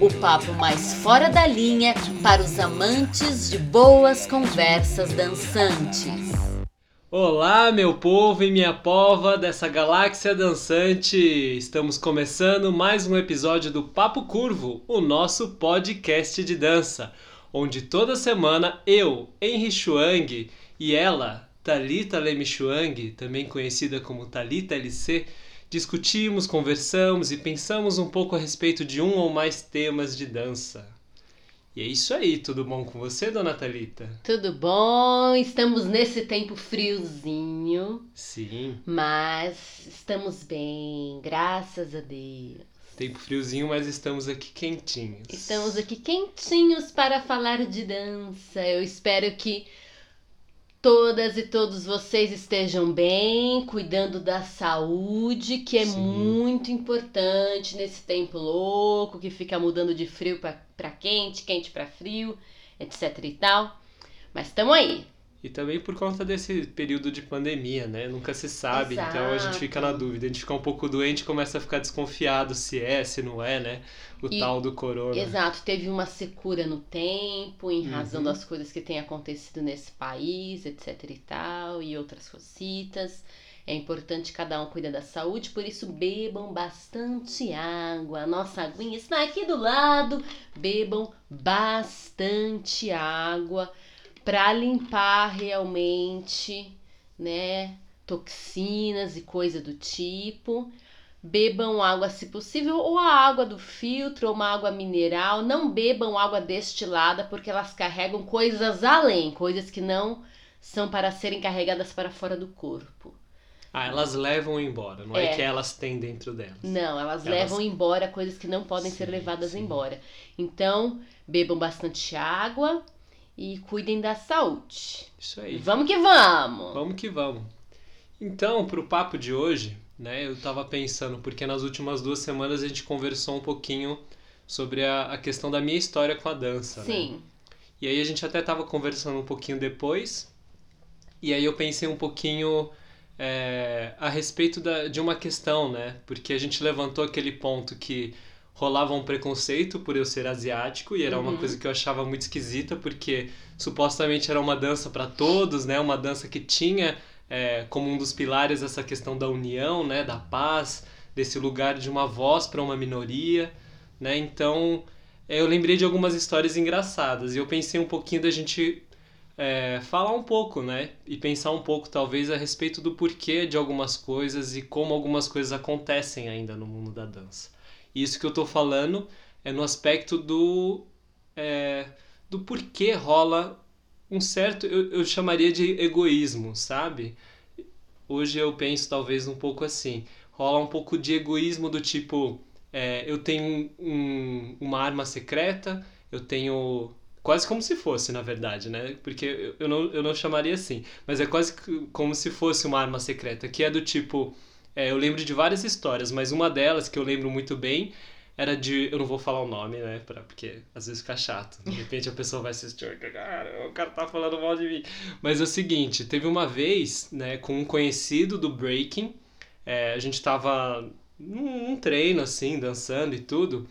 o papo mais fora da linha para os amantes de boas conversas dançantes. Olá, meu povo e minha pova dessa galáxia dançante! Estamos começando mais um episódio do Papo Curvo, o nosso podcast de dança, onde toda semana eu, Henry Chuang, e ela, Talita Leme Chuang, também conhecida como Talita LC, discutimos, conversamos e pensamos um pouco a respeito de um ou mais temas de dança. E é isso aí, tudo bom com você, dona Thalita? Tudo bom? Estamos nesse tempo friozinho, Sim, mas estamos bem, graças a Deus. tempo friozinho, mas estamos aqui quentinhos. Estamos aqui quentinhos para falar de dança. Eu espero que todas e todos vocês estejam bem, cuidando da saúde, que é Sim. muito importante nesse tempo louco que fica mudando de frio para quente, quente para frio, etc e tal. Mas estamos aí. E também por conta desse período de pandemia, né? Nunca se sabe, então a gente fica na Exato. dúvida. A gente fica um pouco doente e começa a ficar desconfiado se é, se não é, né? O E- tal do corona. Exato, teve uma secura no tempo em razão Uhum. das coisas que têm acontecido nesse país, etc e tal, e outras cositas. É importante cada um cuidar da saúde, por isso bebam bastante água. A nossa aguinha está aqui do lado. Bebam bastante água para limpar realmente, né, toxinas e coisa do tipo. Bebam água se possível, ou a água do filtro, ou uma água mineral. Não bebam água destilada, porque elas carregam coisas além, coisas que não são para serem carregadas para fora do corpo. Ah, elas levam embora, não é, É. que elas têm dentro delas. Não, elas, Elas- levam embora coisas que não podem ser Sim, levadas sim. embora. Então, bebam bastante água e cuidem da saúde. Isso aí. Vamos que vamos! Vamos que vamos. Então, pro papo de hoje, né, eu tava pensando, porque nas últimas duas semanas a gente conversou um pouquinho sobre a, a questão da minha história com a dança, né? Sim, E aí a gente até tava conversando um pouquinho depois, e aí eu pensei um pouquinho é, a respeito da, de uma questão, né? Porque a gente levantou aquele ponto que rolava um preconceito por eu ser asiático, e era uma Uhum. coisa que eu achava muito esquisita, porque supostamente era uma dança para todos, né? Uma dança que tinha é, como um dos pilares essa questão da união, né? Da paz, desse lugar de uma voz para uma minoria, né? Então eu lembrei de algumas histórias engraçadas e eu pensei um pouquinho da gente é, falar um pouco, né? E pensar um pouco, talvez, a respeito do porquê de algumas coisas e como algumas coisas acontecem ainda no mundo da dança. Isso que eu tô falando é no aspecto do. é, do porquê rola um certo. Eu, eu chamaria de egoísmo, sabe? Hoje eu penso talvez um pouco assim. Rola um pouco de egoísmo do tipo. é, eu tenho um- uma arma secreta, eu tenho. Quase como se fosse, na verdade, né? Porque eu- não, eu não chamaria assim. Mas é quase como se fosse uma arma secreta, que é do tipo. É, eu lembro de várias histórias, mas uma delas que eu lembro muito bem era de. Eu não vou falar o nome, né? Pra, porque às vezes fica chato. De repente a pessoa vai assistir. Cara, o cara tá falando mal de mim. Mas é o seguinte: teve uma vez, né, com um conhecido do breaking. é, a gente tava num, num treino, assim, dançando e tudo.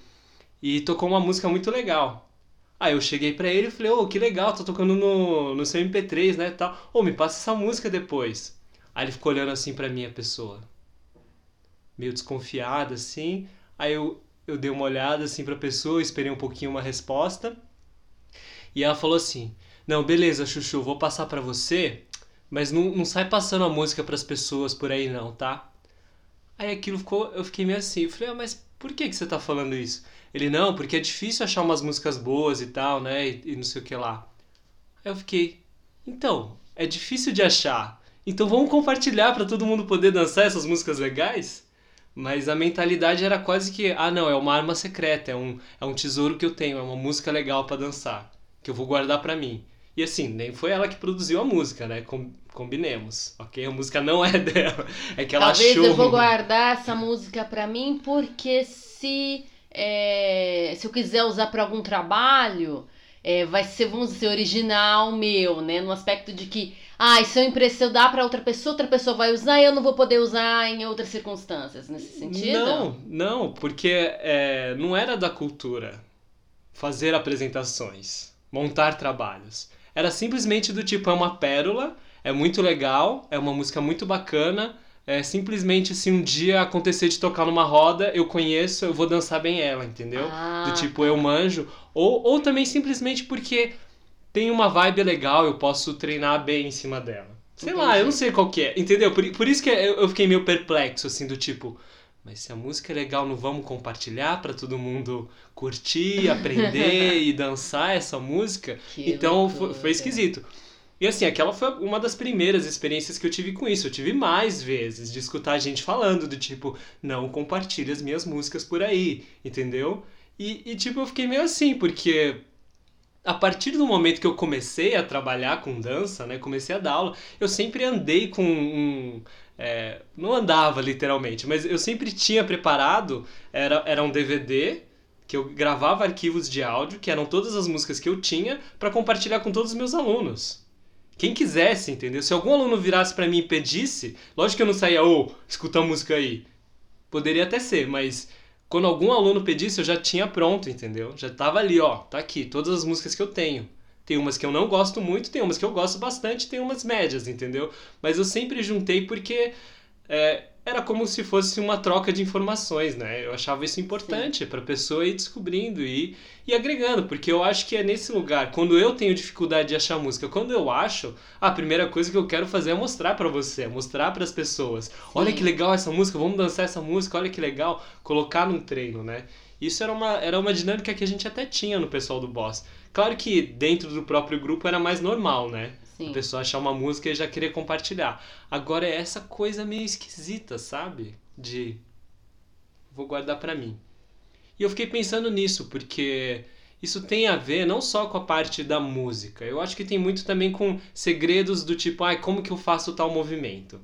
E tocou uma música muito legal. Aí eu cheguei pra ele e falei, ô, que legal, tô tocando no, no seu MP3, né, tal. Ô, me passa essa música depois. Aí ele ficou olhando assim pra mim, a pessoa. Meio desconfiada, assim. Aí eu, eu dei uma olhada, assim, pra pessoa, esperei um pouquinho uma resposta. E ela falou assim, não, beleza, Chuchu, vou passar pra você, mas não, não sai passando a música pras pessoas por aí não, tá? Aí aquilo ficou, eu fiquei meio assim, eu falei, ah, mas por que que você tá falando isso? Ele, não, porque é difícil achar umas músicas boas e tal, né, e, e não sei o que lá. Aí eu fiquei, então, é difícil de achar, então vamos compartilhar pra todo mundo poder dançar essas músicas legais? Mas a mentalidade era quase que, ah não, é uma arma secreta, é um, é um tesouro que eu tenho, é uma música legal pra dançar, que eu vou guardar pra mim. E assim, nem foi ela que produziu a música, né? Com, combinemos, ok? A música não é dela. É que ela Talvez achou. eu vou guardar essa música pra mim, porque se, é, se eu quiser usar pra algum trabalho, é, vai ser, vamos dizer, original meu, né? No aspecto de que, ah, se eu impressão dá pra outra pessoa, outra pessoa vai usar e eu não vou poder usar em outras circunstâncias, nesse sentido? Não, não, porque é, não era da cultura fazer apresentações, montar trabalhos. Era simplesmente do tipo, é uma pérola, é muito legal, é uma música muito bacana, é simplesmente se um dia acontecer de tocar numa roda, eu conheço, eu vou dançar bem ela, entendeu? Ah, do tipo, eu manjo. Ou, ou também simplesmente porque tem uma vibe legal, eu posso treinar bem em cima dela. Sei lá, Entendi. eu não sei qual que é, entendeu? Por, por isso que eu, fiquei meio perplexo, assim, do tipo... Mas se a música é legal, não vamos compartilhar pra todo mundo curtir, aprender e dançar essa música? que Então foi, foi esquisito. E assim, aquela foi uma das primeiras experiências que eu tive com isso. Eu tive mais vezes de escutar gente falando do tipo, não compartilhe as minhas músicas por aí, entendeu? E, e tipo, eu fiquei meio assim, porque a partir do momento que eu comecei a trabalhar com dança, né, comecei a dar aula, eu sempre andei com um. é, não andava literalmente, mas eu sempre tinha preparado, era, era um DVD que eu gravava arquivos de áudio, que eram todas as músicas que eu tinha, para compartilhar com todos os meus alunos. Quem quisesse, entendeu? Se algum aluno virasse para mim e pedisse, lógico que eu não saía, ô, escuta a música aí. Poderia até ser, mas quando algum aluno pedisse, eu já tinha pronto, entendeu? Já tava ali, ó, tá aqui, todas as músicas que eu tenho. Tem umas que eu não gosto muito, tem umas que eu gosto bastante, tem umas médias, entendeu? Mas eu sempre juntei porque é, era como se fosse uma troca de informações, né? Eu achava isso importante para a pessoa ir descobrindo e, e agregando, porque eu acho que é nesse lugar, quando eu tenho dificuldade de achar música, quando eu acho, a primeira coisa que eu quero fazer é mostrar para você, é mostrar para as pessoas. Olha que legal essa música, vamos dançar essa música, olha que legal, colocar num treino, né? Isso era uma, era uma dinâmica que a gente até tinha no pessoal do Boss. Claro que dentro do próprio grupo era mais normal, né? Sim. A pessoa achar uma música e já querer compartilhar. Agora é essa coisa meio esquisita, sabe? De vou guardar pra mim. E eu fiquei pensando nisso, porque isso tem a ver não só com a parte da música. Eu acho que tem muito também com segredos do tipo, ai, como que eu faço tal movimento?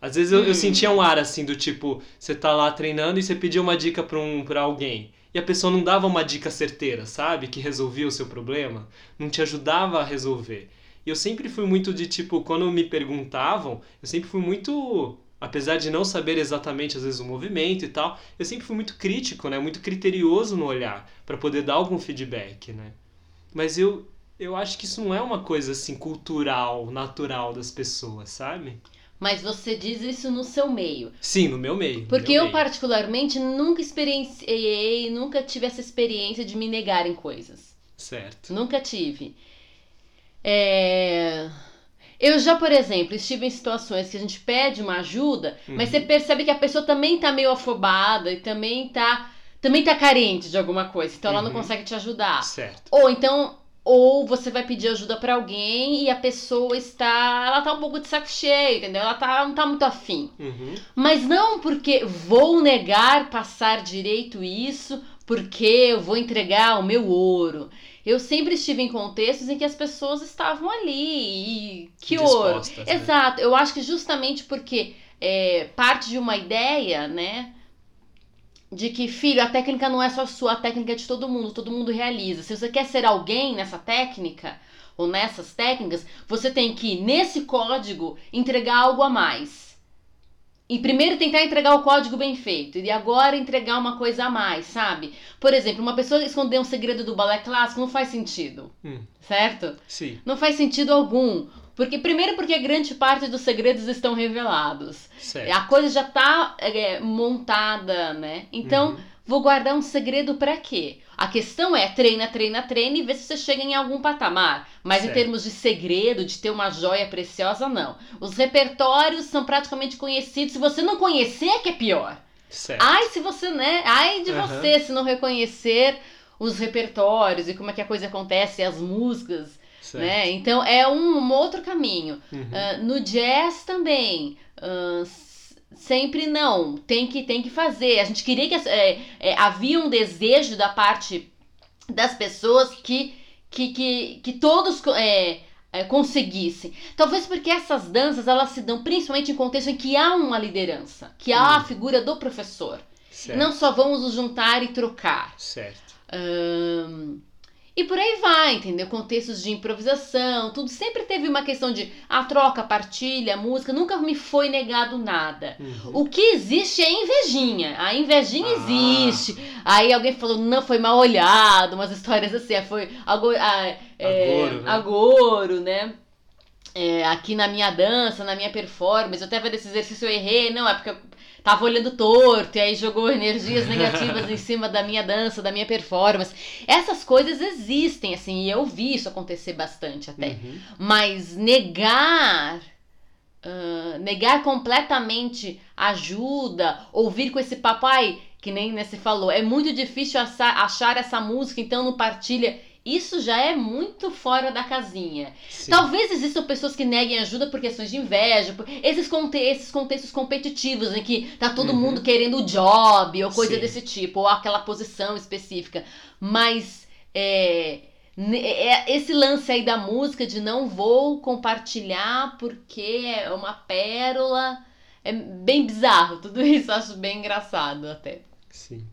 Às vezes eu, eu Hum. sentia um ar assim do tipo, você tá lá treinando e você pediu uma dica pra, um, pra alguém. E a pessoa não dava uma dica certeira, sabe? Que resolvia o seu problema. Não te ajudava a resolver. E eu sempre fui muito de tipo, quando me perguntavam, eu sempre fui muito. Apesar de não saber exatamente às vezes o movimento e tal, eu sempre fui muito crítico, né? Muito criterioso no olhar para poder dar algum feedback, né? Mas eu eu acho que isso não é uma coisa assim cultural, natural das pessoas, sabe? Mas você diz isso no seu meio. Sim, no meu meio. Porque meu eu, meio. particularmente, nunca experienciei, nunca tive essa experiência de me negar em coisas. Certo. Nunca tive. É, Eu já, por exemplo, estive em situações que a gente pede uma ajuda, mas Uhum. você percebe que a pessoa também tá meio afobada e também tá, também tá carente de alguma coisa, então ela não Uhum. consegue te ajudar. Certo. Ou então, ou você vai pedir ajuda pra alguém e a pessoa está, ela tá um pouco de saco cheio, entendeu? Ela tá, não tá muito afim. Uhum. Mas não porque vou negar passar direito isso, porque eu vou entregar o meu ouro. Eu sempre estive em contextos em que as pessoas estavam ali e que ouro. Né? Exato. Eu acho que justamente porque é, parte de uma ideia, né? De que, filho, a técnica não é só sua, a técnica é de todo mundo, todo mundo realiza. Se você quer ser alguém nessa técnica ou nessas técnicas, você tem que, nesse código, entregar algo a mais. E primeiro tentar entregar o código bem feito. E agora entregar uma coisa a mais, sabe? Por exemplo, uma pessoa esconder um segredo do balé clássico não faz sentido. Hum. Certo? Sim, Não faz sentido algum. Porque, primeiro, porque grande parte dos segredos estão revelados. certo. A coisa já tá é, montada, né? Então, Uhum. Vou guardar um segredo pra quê? A questão é treina, treina, treina e vê se você chega em algum patamar. Mas em Certo. termos de segredo, de ter uma joia preciosa, não. Os repertórios são praticamente conhecidos. Se você não conhecer, é que é pior. Certo. Ai, se você, né? Ai de Aham. você se não reconhecer os repertórios e como é que a coisa acontece, as músicas, certo. né? Então é um, um outro caminho. Uhum. Ah, no jazz também. s- sempre não. Tem que, tem que fazer. A gente queria que. é, é, havia um desejo da parte das pessoas que, que, que, que todos. é, é, conseguissem. Talvez porque essas danças elas se dão principalmente em contexto em que há uma liderança, que há a Hum. figura do professor. Certo. Não só vamos nos juntar e trocar. Certo. E por aí vai, entendeu? Contextos de improvisação, tudo sempre teve uma questão de a troca, partilha, música, nunca me foi negado nada. Uhum. O que existe é invejinha. A invejinha Ah. existe. Aí alguém falou, não, foi mal olhado, umas histórias assim, foi ago, ah, é, né? né? É, aqui na minha dança, na minha performance, eu até vendo esse exercício eu errei, não, é porque eu tava olhando torto e aí jogou energias negativas em cima da minha dança, da minha performance. Essas coisas existem, assim, e eu vi isso acontecer bastante até. Uhum. Mas negar. ah, negar completamente ajuda, ouvir com esse papo, ai, que nem né, você falou, é muito difícil achar, achar essa música, então não partilha. Isso já é muito fora da casinha. Sim. Talvez existam pessoas que neguem ajuda por questões de inveja, por esses, conte esses contextos competitivos em que tá todo Uhum. mundo querendo o job ou coisa Sim. desse tipo, ou aquela posição específica. Mas é, ne- é- esse lance aí da música de não vou compartilhar porque é uma pérola. É bem bizarro, tudo isso acho bem engraçado até. Sim.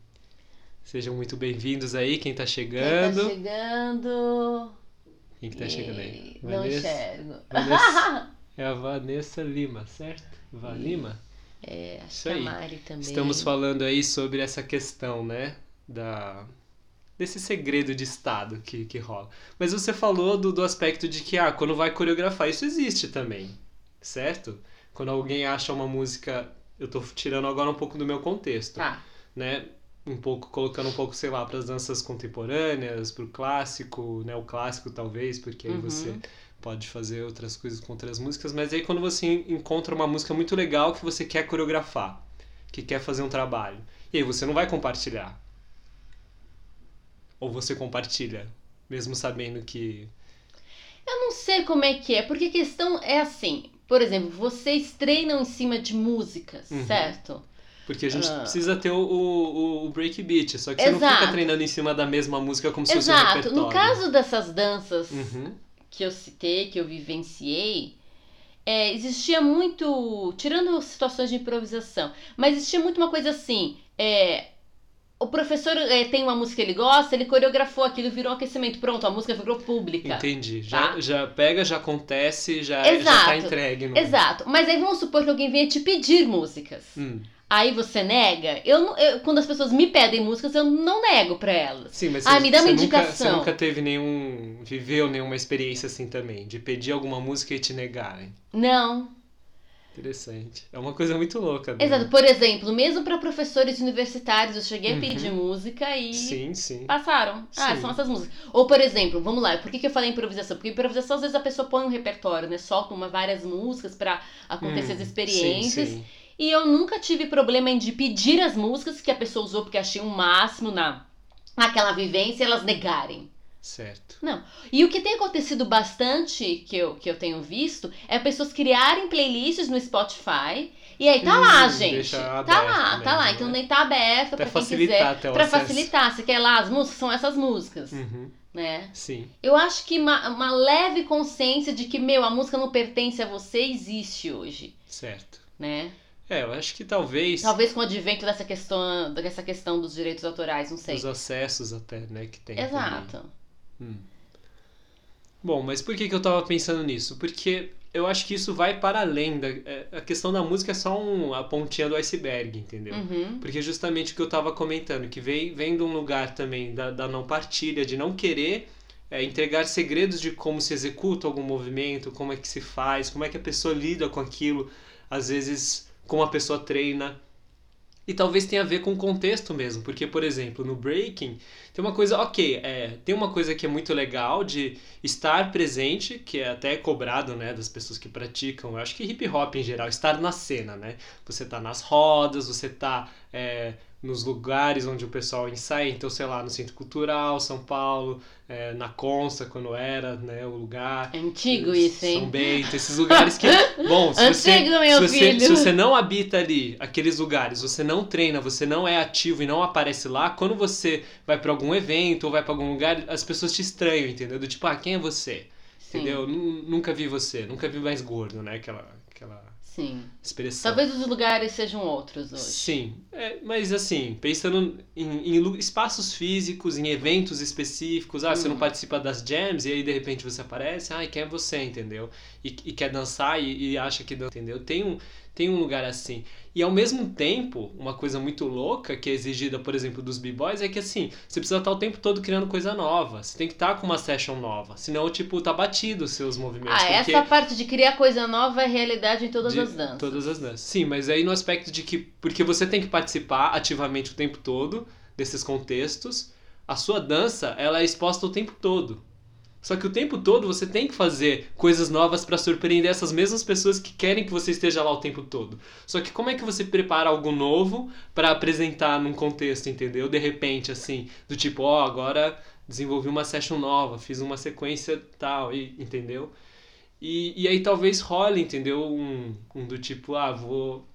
Sejam muito bem-vindos aí, quem tá Quem chegando. tá chegando. Quem que tá chegando aí? E- Não Vanessa? enxergo. Vanessa. É a Vanessa Lima, certo? Van Lima? É, acho que a. Mari também. Estamos falando aí sobre essa questão, né? Da... Desse segredo de estado que, que rola. Mas você falou do, do aspecto de que, ah, quando vai coreografar, isso existe também, certo? Quando alguém acha uma música. Eu tô tirando agora um pouco do meu contexto, Tá. né? Um pouco, colocando um pouco, sei lá, para as danças contemporâneas, pro clássico, né? O clássico talvez, porque aí Uhum. você pode fazer outras coisas com outras músicas, mas aí quando você encontra uma música muito legal que você quer coreografar, que quer fazer um trabalho, e aí você não vai compartilhar. Ou você compartilha, mesmo sabendo que. Eu não sei como é que é, porque a questão é assim. Por exemplo, vocês treinam em cima de músicas, Uhum. certo? Porque a gente Ah. precisa ter o, o, o breakbeat, só que você não Exato. fica treinando em cima da mesma música como se fosse um Exato. repertório. No caso dessas danças Uhum. que eu citei, que eu vivenciei, é, existia muito. Tirando situações de improvisação, mas existia muito uma coisa assim. É, o professor é, tem uma música que ele gosta, ele coreografou aquilo, virou um aquecimento. Pronto, a música virou pública. Entendi. Já, Tá. já pega, já acontece, já, já tá Exato. entregue. No... Exato. Mas aí vamos supor que alguém venha te pedir músicas. Hum. Aí você nega. Eu, eu- quando as pessoas me pedem músicas, eu não nego pra elas. Sim, mas Ah, você, me dá uma você nunca, indicação. você nunca teve nenhum. viveu nenhuma experiência assim também, de pedir alguma música e te negarem. Não. Interessante. É uma coisa muito louca. né? Exato. Por exemplo, mesmo pra professores universitários, eu cheguei Uhum. a pedir música e Sim, sim. passaram. Ah, Sim. são essas músicas. Ou, por exemplo, vamos lá, por que, que eu falei improvisação? Porque improvisação, às vezes, a pessoa põe um repertório, né? Solta uma, várias músicas pra acontecer Hum, as experiências. Sim, sim. E eu nunca tive problema em de pedir as músicas que a pessoa usou porque achei um máximo na naquela vivência e elas negarem. Certo. E o que tem acontecido bastante, que eu, que eu tenho visto, é pessoas criarem playlists no Spotify. E aí tá Hum, lá, gente. Tá lá, tá lá. mesmo, Então né? nem tá aberto Até pra quem facilitar quiser. até o Pra acesso. facilitar. Você quer lá, as músicas são essas músicas, Uhum. né? Sim. Eu acho que uma, uma leve consciência de que, meu, a música não pertence a você existe hoje, Certo. né? É, eu acho que talvez Talvez com o advento dessa questão, dessa questão dos direitos autorais, não sei. os acessos até, né, que tem. Exato. Hum. Bom, mas por que, que eu tava pensando nisso? Porque eu acho que isso vai para além da. é, A questão da música é só um, a pontinha do iceberg, entendeu? Uhum. Porque justamente o que eu tava comentando, que vem, vem de um lugar também da, da não partilha, de não querer é, entregar segredos de como se executa algum movimento, como é que se faz, como é que a pessoa lida com aquilo, às vezes como a pessoa treina. E talvez tenha a ver com o contexto mesmo, porque, por exemplo, no breaking, tem uma coisa, ok, é, tem uma coisa que é muito legal de estar presente, que é até cobrado, né, das pessoas que praticam, eu acho que hip hop em geral, estar na cena, né? Você tá nas rodas, você tá é, nos lugares onde o pessoal ensaia, então, sei lá, no Centro Cultural, São Paulo, é, na Consta, quando era, né, o lugar. É antigo isso, São hein? Bento, esses lugares que. Bom, se você, Antigo, meu se, você, filho. se você não habita ali, aqueles lugares, você não treina, você não é ativo e não aparece lá, quando você vai pra algum evento ou vai pra algum lugar, as pessoas te estranham, entendeu? Do tipo, ah, quem é você? entendeu? Nu- Nunca vi você, nunca vi mais gordo, né? Aquela Sim. expressão. Talvez os lugares sejam outros hoje. Sim, é, mas assim, pensando em, em espaços físicos, em eventos específicos, ah, você não Hum. participa das jams e aí de repente você aparece, ah, e quem é você, entendeu? E, e quer dançar e, e acha que dança, entendeu? Tem um, tem um lugar assim. E ao mesmo tempo, uma coisa muito louca que é exigida, por exemplo, dos b-boys é que assim, você precisa estar o tempo todo criando coisa nova. Você tem que estar com uma session nova, senão, tipo, tá batido os seus movimentos. Ah, porque- essa parte de criar coisa nova é realidade em todas as danças. Todas as danças. Sim, mas aí no aspecto de que. Porque você tem que participar ativamente o tempo todo desses contextos. A sua dança, ela é exposta o tempo todo. Só que o tempo todo você tem que fazer coisas novas pra surpreender essas mesmas pessoas que querem que você esteja lá o tempo todo. Só que como é que você prepara algo novo pra apresentar num contexto, entendeu? De repente, assim, do tipo, ó, agora desenvolvi uma session nova, fiz uma sequência tal, e, entendeu? E, e aí talvez role, entendeu? Um, um do tipo, ah, vou.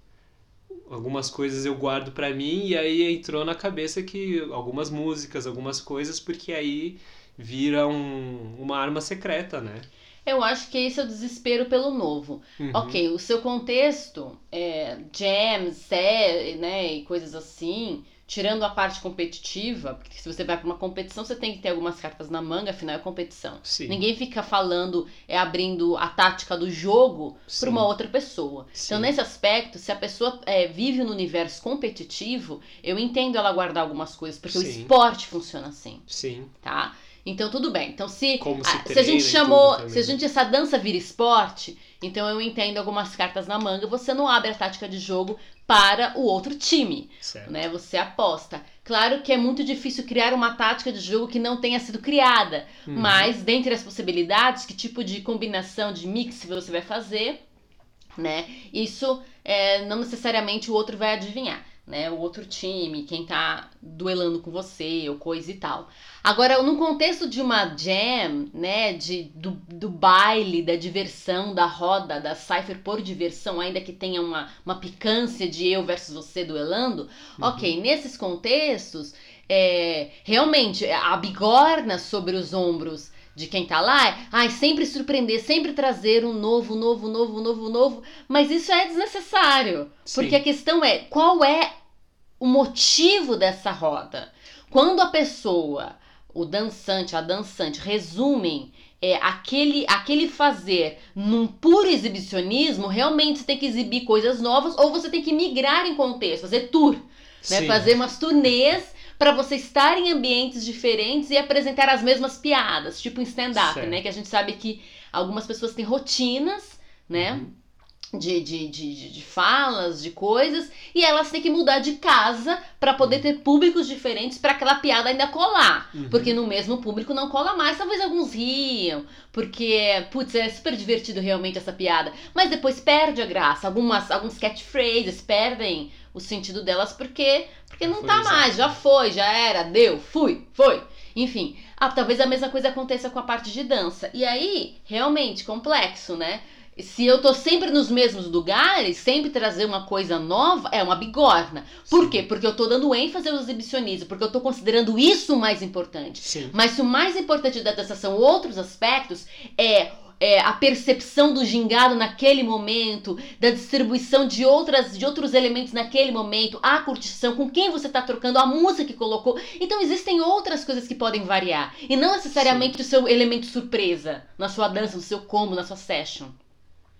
Algumas coisas eu guardo pra mim, e aí entrou na cabeça que algumas músicas, algumas coisas, porque aí vira um, uma arma secreta, né? Eu acho que esse é o desespero pelo novo. Uhum. Ok, o seu contexto, é, jams, sé, né, e coisas assim, tirando a parte competitiva, porque se você vai para uma competição, você tem que ter algumas cartas na manga, afinal é competição. Sim. Ninguém fica falando, é abrindo a tática do jogo para uma outra pessoa. Sim. Então, nesse aspecto, se a pessoa é, vive no universo competitivo, eu entendo ela guardar algumas coisas, porque o Sim. esporte funciona assim, Sim. tá? Então, tudo bem. Então, se, Como se a, se a gente chamou, também. se a gente essa dança vira esporte, então eu entendo algumas cartas na manga, você não abre a tática de jogo para o outro time, Certo. né? Você aposta. Claro que é muito difícil criar uma tática de jogo que não tenha sido criada, Uhum. mas dentre as possibilidades, que tipo de combinação de mix você vai fazer, né? Isso é, não necessariamente o outro vai adivinhar, né? O outro time, quem tá duelando com você ou coisa e tal. Agora, no contexto de uma jam, né? De, do, do baile, da diversão, da roda, da cipher por diversão, ainda que tenha uma, uma picância de eu versus você duelando, Uhum. ok, nesses contextos, é, realmente, a bigorna sobre os ombros de quem tá lá é, ai, sempre surpreender, sempre trazer um novo, novo, novo, novo, novo, mas isso é desnecessário, Sim. porque a questão é, qual é o motivo dessa roda? Quando a pessoa, o dançante, a dançante, resumem é, aquele, aquele fazer num puro exibicionismo, realmente você tem que exibir coisas novas ou você tem que migrar em contexto, fazer tour, né? Fazer umas turnês para você estar em ambientes diferentes e apresentar as mesmas piadas, tipo em stand-up, né? Que a gente sabe que algumas pessoas têm rotinas, né? Uhum. De, de, de, de- falas, de coisas, e elas têm que mudar de casa para poder ter públicos diferentes para aquela piada ainda colar. Uhum. Porque no mesmo público não cola mais. Talvez alguns riam, porque, putz, é super divertido realmente essa piada. Mas depois perde a graça. Algumas, alguns catchphrases perdem o sentido delas porque, porque não Foi, tá mais. Já foi, já era, deu, fui, foi. Enfim, ah, talvez a mesma coisa aconteça com a parte de dança. E aí, realmente, complexo, né? Se eu tô sempre nos mesmos lugares, sempre trazer uma coisa nova, é uma bigorna. Por Sim. quê? Porque eu tô dando ênfase ao exibicionismo, porque eu tô considerando isso o mais importante. Sim. Mas se o mais importante da dança são outros aspectos, é, é a percepção do gingado naquele momento, da distribuição de, outras, de outros elementos naquele momento, a curtição, com quem você está trocando, a música que colocou. Então existem outras coisas que podem variar. E não necessariamente o seu elemento surpresa na sua dança, no seu combo, na sua session.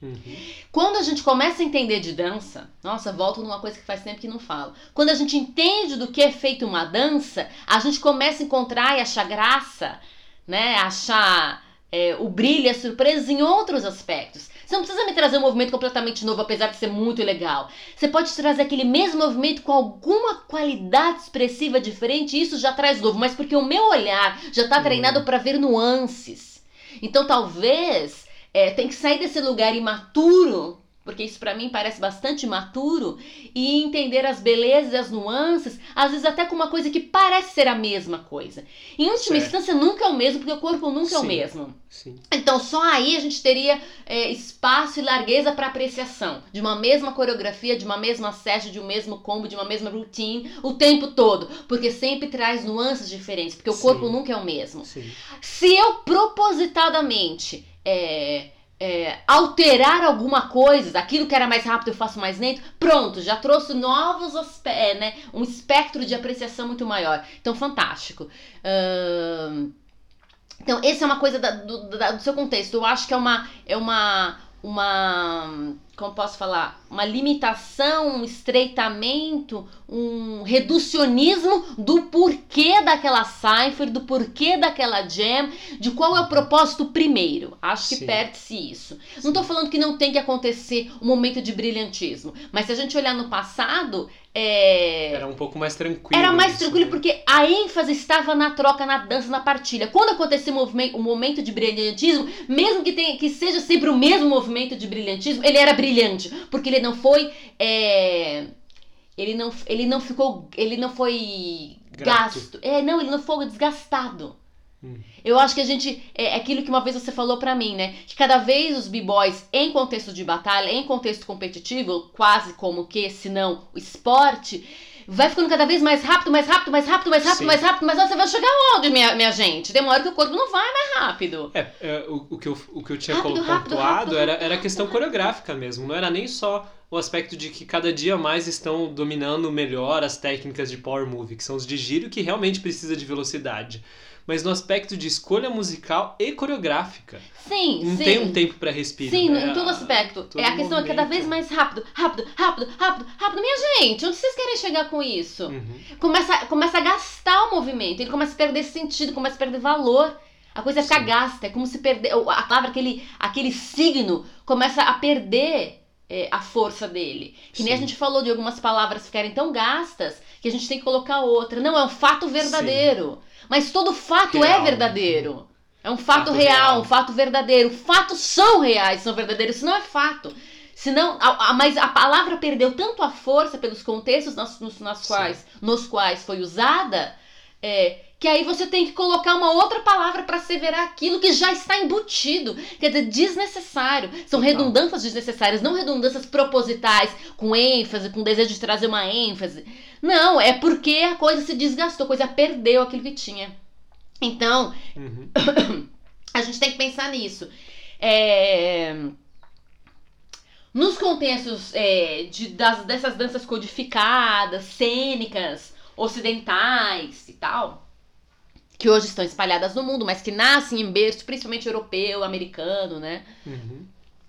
Uhum. Quando a gente começa a entender de dança, nossa, volto numa coisa que faz tempo que não falo. Quando a gente entende do que é feito uma dança, a gente começa a encontrar e achar graça, né? Achar é, o brilho e a surpresa em outros aspectos. Você não precisa me trazer um movimento completamente novo, apesar de ser muito legal. Você pode trazer aquele mesmo movimento com alguma qualidade expressiva diferente, e isso já traz novo, mas porque o meu olhar já está treinado para ver nuances. Então talvez é, tem que sair desse lugar imaturo, porque isso pra mim parece bastante imaturo, e entender as belezas e as nuances, às vezes até com uma coisa que parece ser a mesma coisa. Em última Certo. instância, nunca é o mesmo, porque o corpo nunca é o Sim. mesmo. Sim. Então só aí a gente teria é, espaço e largueza para apreciação de uma mesma coreografia, de uma mesma session, de um mesmo combo, de uma mesma routine o tempo todo, porque sempre traz nuances diferentes, porque o Sim. corpo nunca é o mesmo. Sim. Se eu propositadamente é, é, alterar alguma coisa, aquilo que era mais rápido eu faço mais lento, pronto, já trouxe novos é, né, um espectro de apreciação muito maior. Então, fantástico. Então, essa é uma coisa da, do, da, do seu contexto. Eu acho que é uma, é uma, uma como posso falar, uma limitação, um estreitamento, um reducionismo do porquê daquela cipher, do porquê daquela jam, de qual é o propósito primeiro. Acho que perde-se isso. Sim. Não estou falando que não tem que acontecer um momento de brilhantismo, mas se a gente olhar no passado, é... Era um pouco mais tranquilo. Era mais isso, tranquilo né? porque a ênfase estava na troca, na dança, na partilha. Quando acontecer o movimento, um momento de brilhantismo, mesmo que, tenha, que seja sempre o mesmo movimento de brilhantismo, ele era brilhante, porque ele não foi. É... Ele não, ele não ficou. Ele não foi Grato. gasto. É, não, ele não foi desgastado. Hum. Eu acho que a gente. É, é aquilo que uma vez você falou para mim, né? Que cada vez os b-boys, em contexto de batalha, em contexto competitivo, quase como que, se não, o esporte vai ficando cada vez mais rápido, mais rápido, mais rápido, mais rápido, Sim. mais rápido, mas você vai chegar onde, minha, minha gente? Hora que o corpo não vai mais rápido. É, é o, o, que eu, o que eu tinha rápido, pontuado rápido, era, era a questão coreográfica mesmo, não era nem só o aspecto de que cada dia mais estão dominando melhor as técnicas de power move, que são os de giro que realmente precisa de velocidade mas no aspecto de escolha musical e coreográfica. Sim, Não sim. tem um tempo para respirar. Sim, né? em todo aspecto. Todo é a questão é cada vez mais rápido, rápido, rápido, rápido, rápido. Minha gente, onde vocês querem chegar com isso? Uhum. Começa, começa a gastar o movimento, ele começa a perder sentido, começa a perder valor. A coisa fica Sim. gasta, é como se perder. A palavra, aquele, aquele signo, começa a perder é, a força dele. Que Sim. nem a gente falou de algumas palavras ficarem tão gastas que a gente tem que colocar outra. Não, é um fato verdadeiro. Sim. Mas todo fato é real. é verdadeiro. É um fato, fato real, real, um fato verdadeiro. Fatos são reais, são verdadeiros, isso não é fato. Senão, a, a, mas a palavra perdeu tanto a força pelos contextos nos, nos, nos quais, nos quais foi usada, é, que aí você tem que colocar uma outra palavra para asseverar aquilo que já está embutido. Quer dizer, desnecessário. São Total. redundâncias desnecessárias, não redundâncias propositais, com ênfase, com desejo de trazer uma ênfase. Não, é porque a coisa se desgastou, a coisa perdeu aquilo que tinha. Então, uhum. a gente tem que pensar nisso. É... Nos contextos é, de, das, dessas danças codificadas, cênicas, ocidentais e tal, que hoje estão espalhadas no mundo, mas que nascem em berço, principalmente europeu, americano, né? Uhum.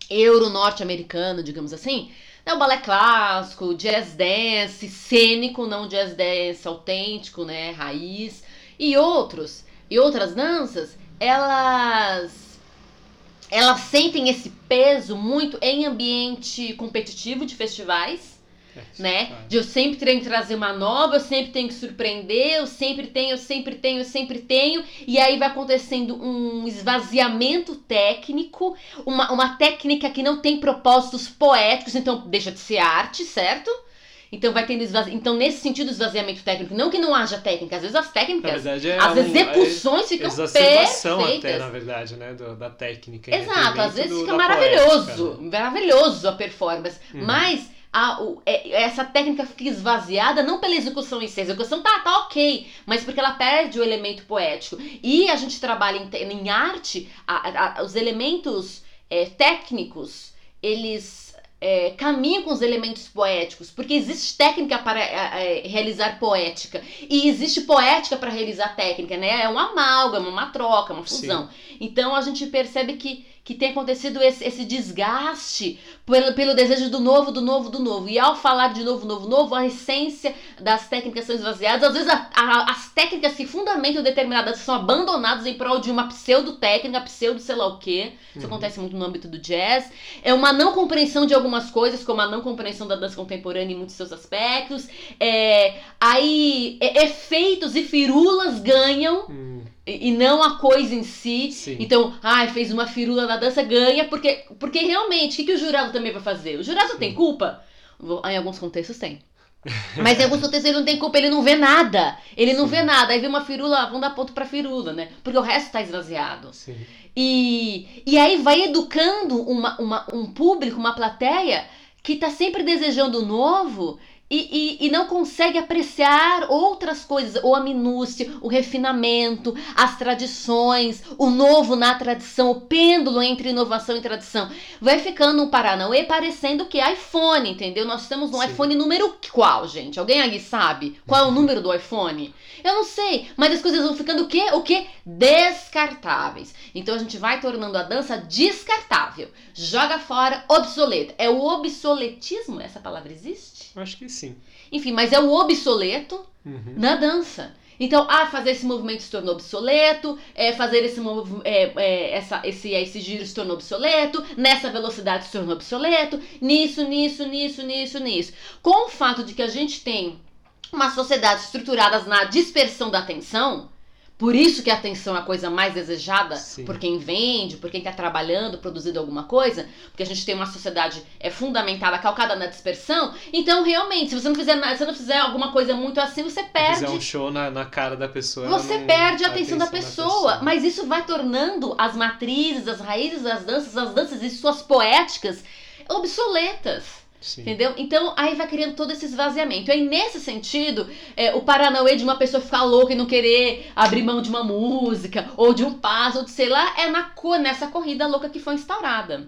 Euro norte-americano, digamos assim. É o balé clássico, jazz dance, cênico, não jazz dance autêntico, né, raiz, e outros, e outras danças, elas elas sentem esse peso muito em ambiente competitivo de festivais, é, né? De eu sempre tenho que trazer uma nova, eu sempre tenho que surpreender, eu sempre tenho, eu sempre tenho, eu sempre tenho. E aí vai acontecendo um esvaziamento técnico, uma, uma técnica que não tem propósitos poéticos, então deixa de ser arte, certo? Então vai tendo esvazi... Então, nesse sentido, esvaziamento técnico, não que não haja técnica, às vezes as técnicas, verdade, é as um, execuções é, ficam perfeitas. até, na verdade, né, do, da técnica. Exato, às vezes do, fica maravilhoso, poética, né? maravilhoso a performance, uhum. mas a, o, é, essa técnica fica esvaziada não pela execução em si, a execução tá, tá ok, mas porque ela perde o elemento poético. E a gente trabalha em, em arte, a, a, os elementos é, técnicos, eles é, caminham com os elementos poéticos, porque existe técnica para é, é realizar poética e existe poética para realizar técnica, né? É um amálgama, uma troca, uma fusão. Sim. Então a gente percebe que que tem acontecido esse, esse desgaste pelo, pelo desejo do novo, do novo, do novo. E ao falar de novo, novo, novo, a essência das técnicas são esvaziadas. Às vezes a, a, as técnicas que fundamentam determinadas são abandonadas em prol de uma pseudo-técnica, pseudo sei lá o quê. Isso uhum. acontece muito no âmbito do jazz. É uma não compreensão de algumas coisas, como a não compreensão da dança contemporânea em muitos seus aspectos. É, aí é, efeitos e firulas ganham. Uhum e não a coisa em si. Sim. Então, ai, ah, fez uma firula na dança, ganha, porque, porque realmente, o que, que o jurado também vai fazer? O jurado Sim. tem culpa? Em alguns contextos tem. Mas em alguns contextos ele não tem culpa, ele não vê nada. Ele não Sim. vê nada. Aí vê uma firula, vamos dar ponto pra firula, né? Porque o resto tá esvaziado. Sim. E, e aí vai educando uma, uma, um público, uma plateia que tá sempre desejando o novo e, e, e, não consegue apreciar outras coisas, ou a minúcia, o refinamento, as tradições, o novo na tradição, o pêndulo entre inovação e tradição. Vai ficando um Paranauê parecendo que é iPhone, entendeu? Nós estamos no Sim. iPhone número qual, gente? Alguém ali sabe qual é o número do iPhone? Eu não sei, mas as coisas vão ficando o quê? O quê? Descartáveis. Então a gente vai tornando a dança descartável. Joga fora, obsoleta. É o obsoletismo? Essa palavra existe? Acho que sim. Enfim, mas é o obsoleto uhum. na dança. Então, ah, fazer esse movimento se tornou obsoleto, é, fazer esse, é, é, essa, esse, esse giro se tornou obsoleto, nessa velocidade se tornou obsoleto, nisso, nisso, nisso, nisso, nisso. Com o fato de que a gente tem uma sociedade estruturada na dispersão da atenção, por isso que a atenção é a coisa mais desejada Sim. por quem vende, por quem está trabalhando, produzindo alguma coisa, porque a gente tem uma sociedade é fundamentada, calcada na dispersão. Então, realmente, se você não fizer, se não fizer alguma coisa muito assim, você perde. Se fizer um show na, na cara da pessoa. Você perde a atenção, a atenção da, pessoa, da pessoa. Mas isso vai tornando as matrizes, as raízes das danças, as danças e suas poéticas obsoletas. Sim. Entendeu? Então aí vai criando todo esse esvaziamento. E aí, nesse sentido, é, o Paranauê de uma pessoa ficar louca e não querer abrir mão de uma música, ou de um passo, ou de sei lá, é na, nessa corrida louca que foi instaurada.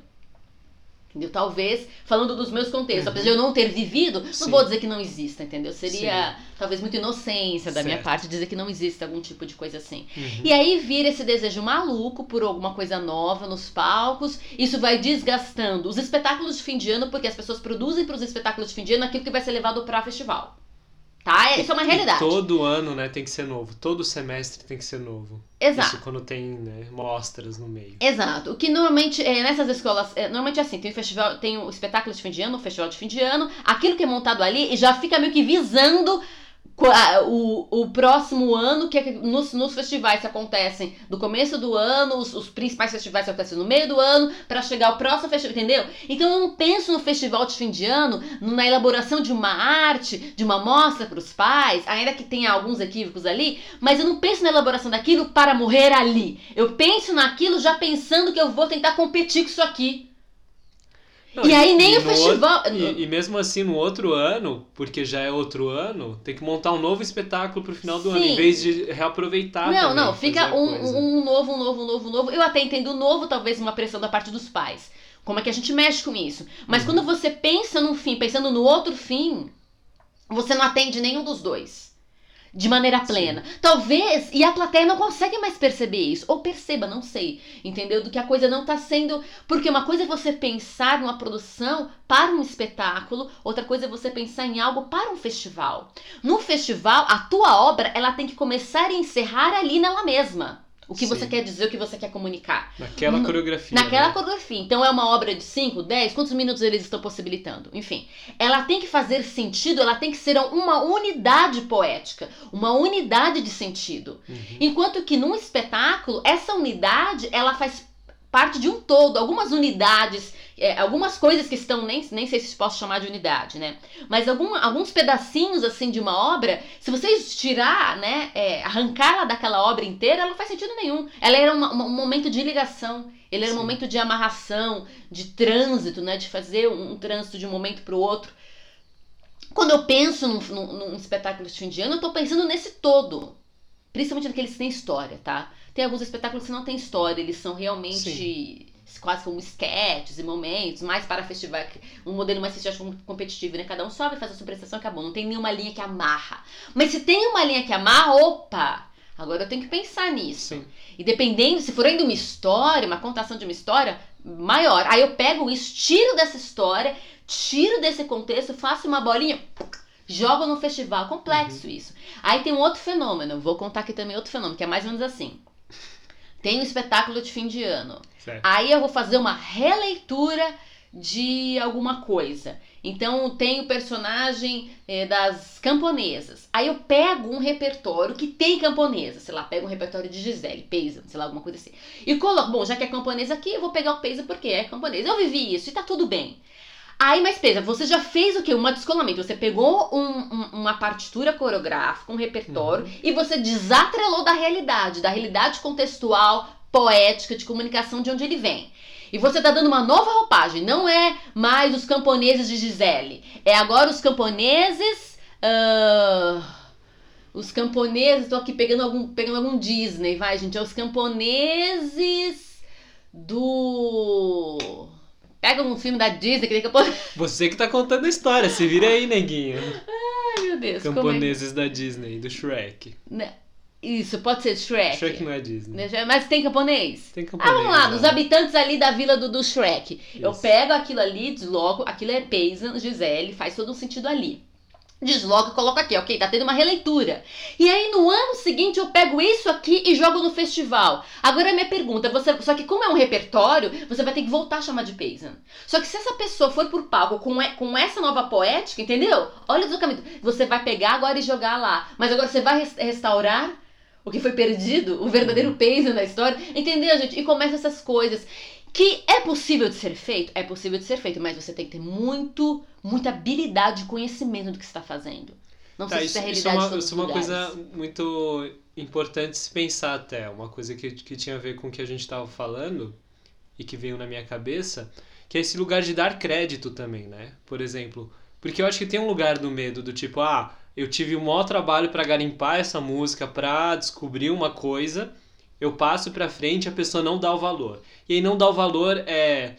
Entendeu? Talvez, falando dos meus contextos, uhum. apesar de eu não ter vivido, Sim. não vou dizer que não exista, entendeu? Seria Sim. talvez muita inocência da certo. minha parte dizer que não existe algum tipo de coisa assim. Uhum. E aí vira esse desejo maluco por alguma coisa nova nos palcos, isso vai desgastando os espetáculos de fim de ano, porque as pessoas produzem para os espetáculos de fim de ano aquilo que vai ser levado para festival. Tá? Isso é uma realidade. E todo ano, né, tem que ser novo. Todo semestre tem que ser novo. Exato. Isso quando tem, né, mostras no meio. Exato. O que normalmente, é, nessas escolas, é, normalmente é assim, tem o festival, tem o espetáculo de fim de ano, o festival de fim de ano, aquilo que é montado ali e já fica meio que visando o, o próximo ano, que é nos, nos festivais que acontecem do começo do ano, os, os principais festivais que acontecem no meio do ano, para chegar ao próximo festival, entendeu? Então eu não penso no festival de fim de ano, na elaboração de uma arte, de uma mostra para os pais, ainda que tenha alguns equívocos ali, mas eu não penso na elaboração daquilo para morrer ali. Eu penso naquilo já pensando que eu vou tentar competir com isso aqui. Não, e, aí nem o festival. Outro, e, e, mesmo assim, no outro ano, porque já é outro ano, tem que montar um novo espetáculo pro final do Sim. ano, em vez de reaproveitar. Não, também, não, fica um, um novo, um novo, um novo, um novo. Eu até entendo novo, talvez uma pressão da parte dos pais. Como é que a gente mexe com isso? Mas uhum. quando você pensa num fim, pensando no outro fim, você não atende nenhum dos dois de maneira plena. Sim. Talvez, e a plateia não consegue mais perceber isso, ou perceba, não sei, entendeu? Do que a coisa não está sendo. Porque uma coisa é você pensar numa produção para um espetáculo, outra coisa é você pensar em algo para um festival. No festival, a tua obra ela tem que começar e encerrar ali nela mesma. O que Sim. você quer dizer, o que você quer comunicar. Naquela coreografia. Naquela né? coreografia. Então é uma obra de 5, 10, quantos minutos eles estão possibilitando? Enfim, ela tem que fazer sentido, ela tem que ser uma unidade poética, uma unidade de sentido. Uhum. Enquanto que num espetáculo, essa unidade, ela faz parte de um todo, algumas unidades, é, algumas coisas que estão, nem, nem sei se posso chamar de unidade, né? Mas algum, alguns pedacinhos, assim, de uma obra, se vocês tirar, né, é, arrancá-la daquela obra inteira, ela não faz sentido nenhum. Ela era uma, uma, um momento de ligação, ele era Sim. um momento de amarração, de trânsito, né, de fazer um, um trânsito de um momento para o outro. Quando eu penso num, num, num espetáculo de fim de ano, eu tô pensando nesse todo. Principalmente naqueles que têm história, tá? Tem alguns espetáculos que não têm história, eles são realmente Sim. quase como sketches e momentos, mais para festival, um modelo mais festival competitivo, né? Cada um sobe, faz a sua prestação, acabou. Não tem nenhuma linha que amarra. Mas se tem uma linha que amarra, opa! Agora eu tenho que pensar nisso. Sim. E dependendo, se for ainda uma história, uma contação de uma história, maior. Aí eu pego isso, tiro dessa história, tiro desse contexto, faço uma bolinha, jogo no festival. Complexo uhum. isso. Aí tem um outro fenômeno, vou contar aqui também outro fenômeno, que é mais ou menos assim. Tem um espetáculo de fim de ano. Certo. Aí eu vou fazer uma releitura de alguma coisa. Então tem o personagem é, das camponesas. Aí eu pego um repertório que tem camponesa, sei lá, pego um repertório de Gisele, Peisa, sei lá, alguma coisa assim. E coloco, bom, já que é camponesa aqui, eu vou pegar o Peisa porque é camponesa. Eu vivi isso e tá tudo bem. Aí, mas pensa, você já fez o quê? Um descolamento. Você pegou um, um, uma partitura coreográfica, um repertório, uhum. e você desatrelou da realidade, da realidade contextual, poética, de comunicação de onde ele vem. E você tá dando uma nova roupagem. Não é mais os camponeses de Gisele. É agora os camponeses. Uh, os camponeses. Tô aqui pegando algum, pegando algum Disney, vai, gente. É os camponeses do. Pega um filme da Disney que tem camponês. Você que tá contando a história, se vira aí, neguinho. Ai, meu Deus. é? Camponeses da Disney, do Shrek. Né? Isso, pode ser Shrek. Shrek não é Disney. Mas tem camponês? Tem Ah, camponês. vamos lá, né? dos habitantes ali da vila do, do Shrek. Eu Isso. pego aquilo ali, desloco, aquilo é Paysan, Gisele, faz todo um sentido ali. Desloco e coloco aqui, ok? Tá tendo uma releitura. E aí no ano seguinte eu pego isso aqui e jogo no festival. Agora a minha pergunta, você, só que como é um repertório, você vai ter que voltar a chamar de Paysan. Só que se essa pessoa for por palco com, com essa nova poética, entendeu? Olha o deslocamento. Você vai pegar agora e jogar lá. Mas agora você vai res- restaurar o que foi perdido, o verdadeiro Paysan da história. Entendeu, gente? E começa essas coisas. Que é possível de ser feito? É possível de ser feito, mas você tem que ter muito, muita habilidade e conhecimento do que você está fazendo. Não Tá, sei isso, se é a isso é realidade uma, isso é uma coisa muito importante se pensar até. Uma coisa que, que tinha a ver com o que a gente estava falando e que veio na minha cabeça, que é esse lugar de dar crédito também, né? Por exemplo, porque eu acho que tem um lugar do medo do tipo, ah, eu tive um maior trabalho para garimpar essa música, para descobrir uma coisa, eu passo pra frente, a pessoa não dá o valor. E aí não dá o valor é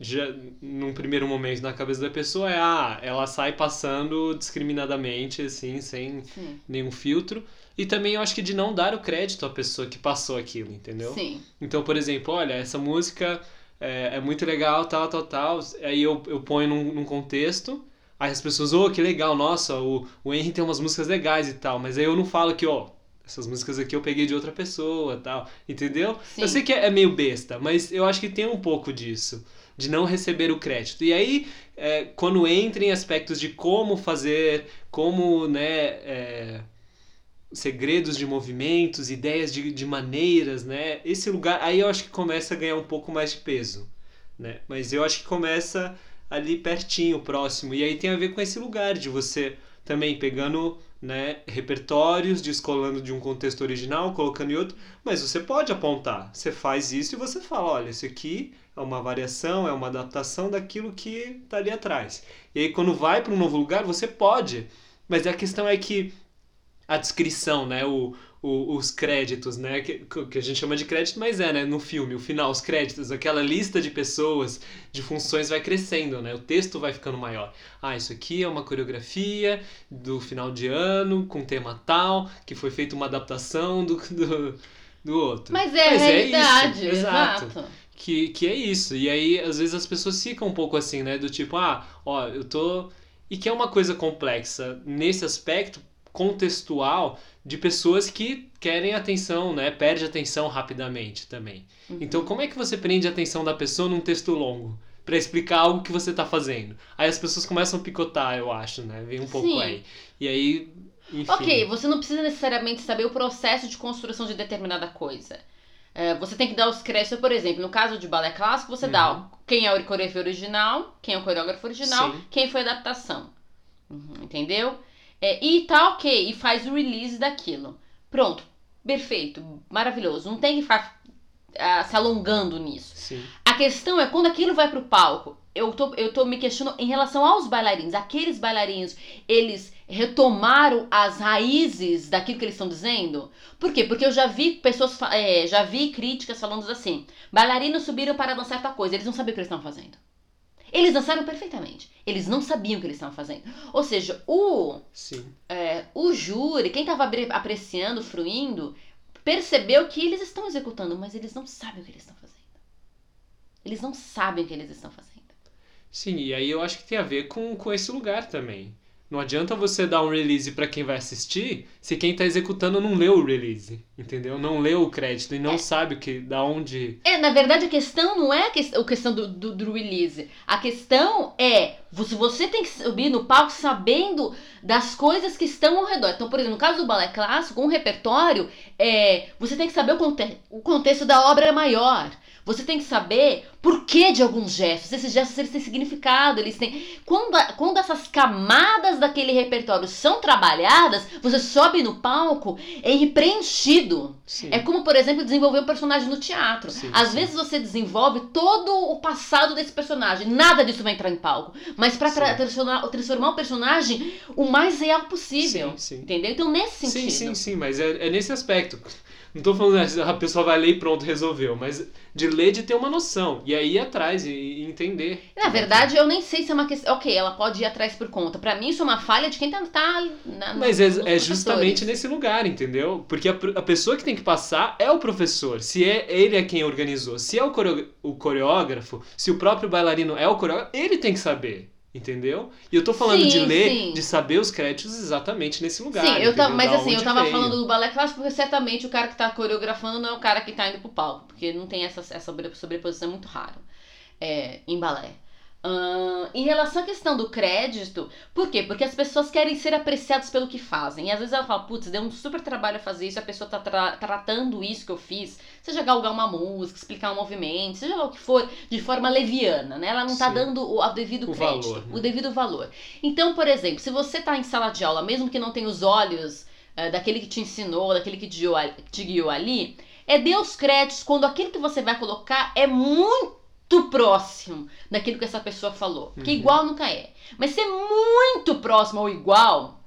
já num primeiro momento na cabeça da pessoa é ah, ela sai passando discriminadamente assim, sem Sim, nenhum filtro. E também eu acho que de não dar o crédito à pessoa que passou aquilo, entendeu? sim. Então, por exemplo, olha, essa música é, é muito legal, tal, tal, tal. Aí eu, eu ponho num, num contexto, aí as pessoas, ô, que legal, nossa, o, o Henry tem umas músicas legais e tal. Mas aí eu não falo que, ó, essas músicas aqui eu peguei de outra pessoa tal, entendeu? Sim. Eu sei que é é meio besta, mas eu acho que tem um pouco disso. De não receber o crédito. E aí, é, quando entra em aspectos de como fazer, como, né, é, segredos de movimentos, ideias de, de maneiras, né? Esse lugar, aí eu acho que começa a ganhar um pouco mais de peso, né? Mas eu acho que começa ali pertinho, próximo. E aí tem a ver com esse lugar de você também pegando, né, repertórios, descolando de um contexto original, colocando em outro, mas você pode apontar. Você faz isso e você fala, olha, isso aqui é uma variação, é uma adaptação daquilo que tá ali atrás. E aí quando vai para um novo lugar, você pode. Mas a questão é que a descrição, né? O, o- os créditos, né? Que, que a gente chama de crédito, mas é, né? No filme, o final, os créditos, aquela lista de pessoas, de funções vai crescendo, né? O texto vai ficando maior. Ah, isso aqui é uma coreografia do final de ano, com tema tal, que foi feita uma adaptação do, do, do outro. Mas é a isso, realidade, exato. exato. Que, que é isso. E aí, às vezes, as pessoas ficam um pouco assim, né? Do tipo, ah, ó, eu tô. E que é uma coisa complexa nesse aspecto contextual de pessoas que querem atenção, né? Perde atenção rapidamente também. Uhum. Então, como é que você prende a atenção da pessoa num texto longo? Pra explicar algo que você tá fazendo. Aí as pessoas começam a picotar, eu acho, né? Vem um pouco Sim. aí. E aí, enfim. Ok, você não precisa necessariamente saber o processo de construção de determinada coisa. É, você tem que dar os créditos, por exemplo, no caso de balé clássico, você dá o- quem é o coreógrafo original, quem é o coreógrafo original, Sim. quem foi a adaptação. Uhum, entendeu? É, e tá ok, e faz o release daquilo. Pronto, perfeito, maravilhoso. Não tem que ficar ah, se alongando nisso. Sim. A questão é quando aquilo vai pro palco. Eu tô, eu tô me questionando em relação aos bailarinos. Aqueles bailarinos, eles retomaram as raízes daquilo que eles estão dizendo? Por quê? Porque eu já vi pessoas, é, já vi críticas falando assim: bailarinos subiram para dançar tal coisa, eles não sabiam o que eles estavam fazendo. Eles dançaram perfeitamente. Eles não sabiam o que eles estavam fazendo. Ou seja, o, Sim. é, o júri, quem estava apreciando, fruindo, percebeu que eles estão executando, mas eles não sabem o que eles estão fazendo. Eles não sabem o que eles estão fazendo. Sim, e aí eu acho que tem a ver com, com esse lugar também. Não adianta você dar um release pra quem vai assistir se quem tá executando não leu o release, entendeu? Não leu o crédito e não É. sabe que, da onde. É, na verdade, a questão não é a ques- a questão do, do, do release. A questão é, se você tem que subir no palco sabendo das coisas que estão ao redor. Então, por exemplo, no caso do balé clássico, um repertório, é, você tem que saber o, conte o contexto da obra maior. Você tem que saber por que de alguns gestos. Esses gestos eles têm significado, eles têm. Quando, quando essas camadas daquele repertório são trabalhadas, você sobe no palco é preenchido. Sim. É como, por exemplo, desenvolver um personagem no teatro. Sim, Às sim. vezes você desenvolve todo o passado desse personagem. Nada disso vai entrar em palco. Mas para transformar, transformar o personagem o mais real possível. Entendeu? Então, nesse sentido. Sim, sim, sim. Mas é, é nesse aspecto. Não tô falando que a pessoa vai ler e pronto, resolveu. Mas de ler, de ter uma noção. E aí ir atrás e, e entender. Na verdade, eu nem sei se é uma questão. Ok, ela pode ir atrás por conta. Para mim, isso é uma falha de quem tá. tá na, mas é, é justamente nesse lugar, entendeu? Porque a, a pessoa que tem que passar é o professor. Se é ele é quem organizou. Se é o, o coreógrafo, se o próprio bailarino é o coreógrafo, ele tem que saber. Entendeu? E eu tô falando sim, de ler, sim. de saber os créditos exatamente nesse lugar. Sim, eu tava, mas assim, eu tava veio. falando do balé clássico porque certamente o cara que tá coreografando não é o cara que tá indo pro palco, porque não tem essa, essa sobreposição é muito raro é, em balé. Uh, em relação à questão do crédito, por quê? Porque as pessoas querem ser apreciadas pelo que fazem. E às vezes ela fala, putz, deu um super trabalho fazer isso, a pessoa tá tra tratando isso que eu fiz, seja galgar uma música, explicar um movimento, seja lá o que for, de forma leviana, né? Ela não tá Sim. tá dando o, o devido o crédito, valor, né? o devido valor. Então, por exemplo, se você tá em sala de aula, mesmo que não tenha os olhos uh, daquele que te ensinou, daquele que te guiou, te guiou ali, é dê os créditos quando aquilo que você vai colocar é muito muito próximo daquilo que essa pessoa falou. Porque uhum. igual nunca é. Mas ser muito próximo ou igual,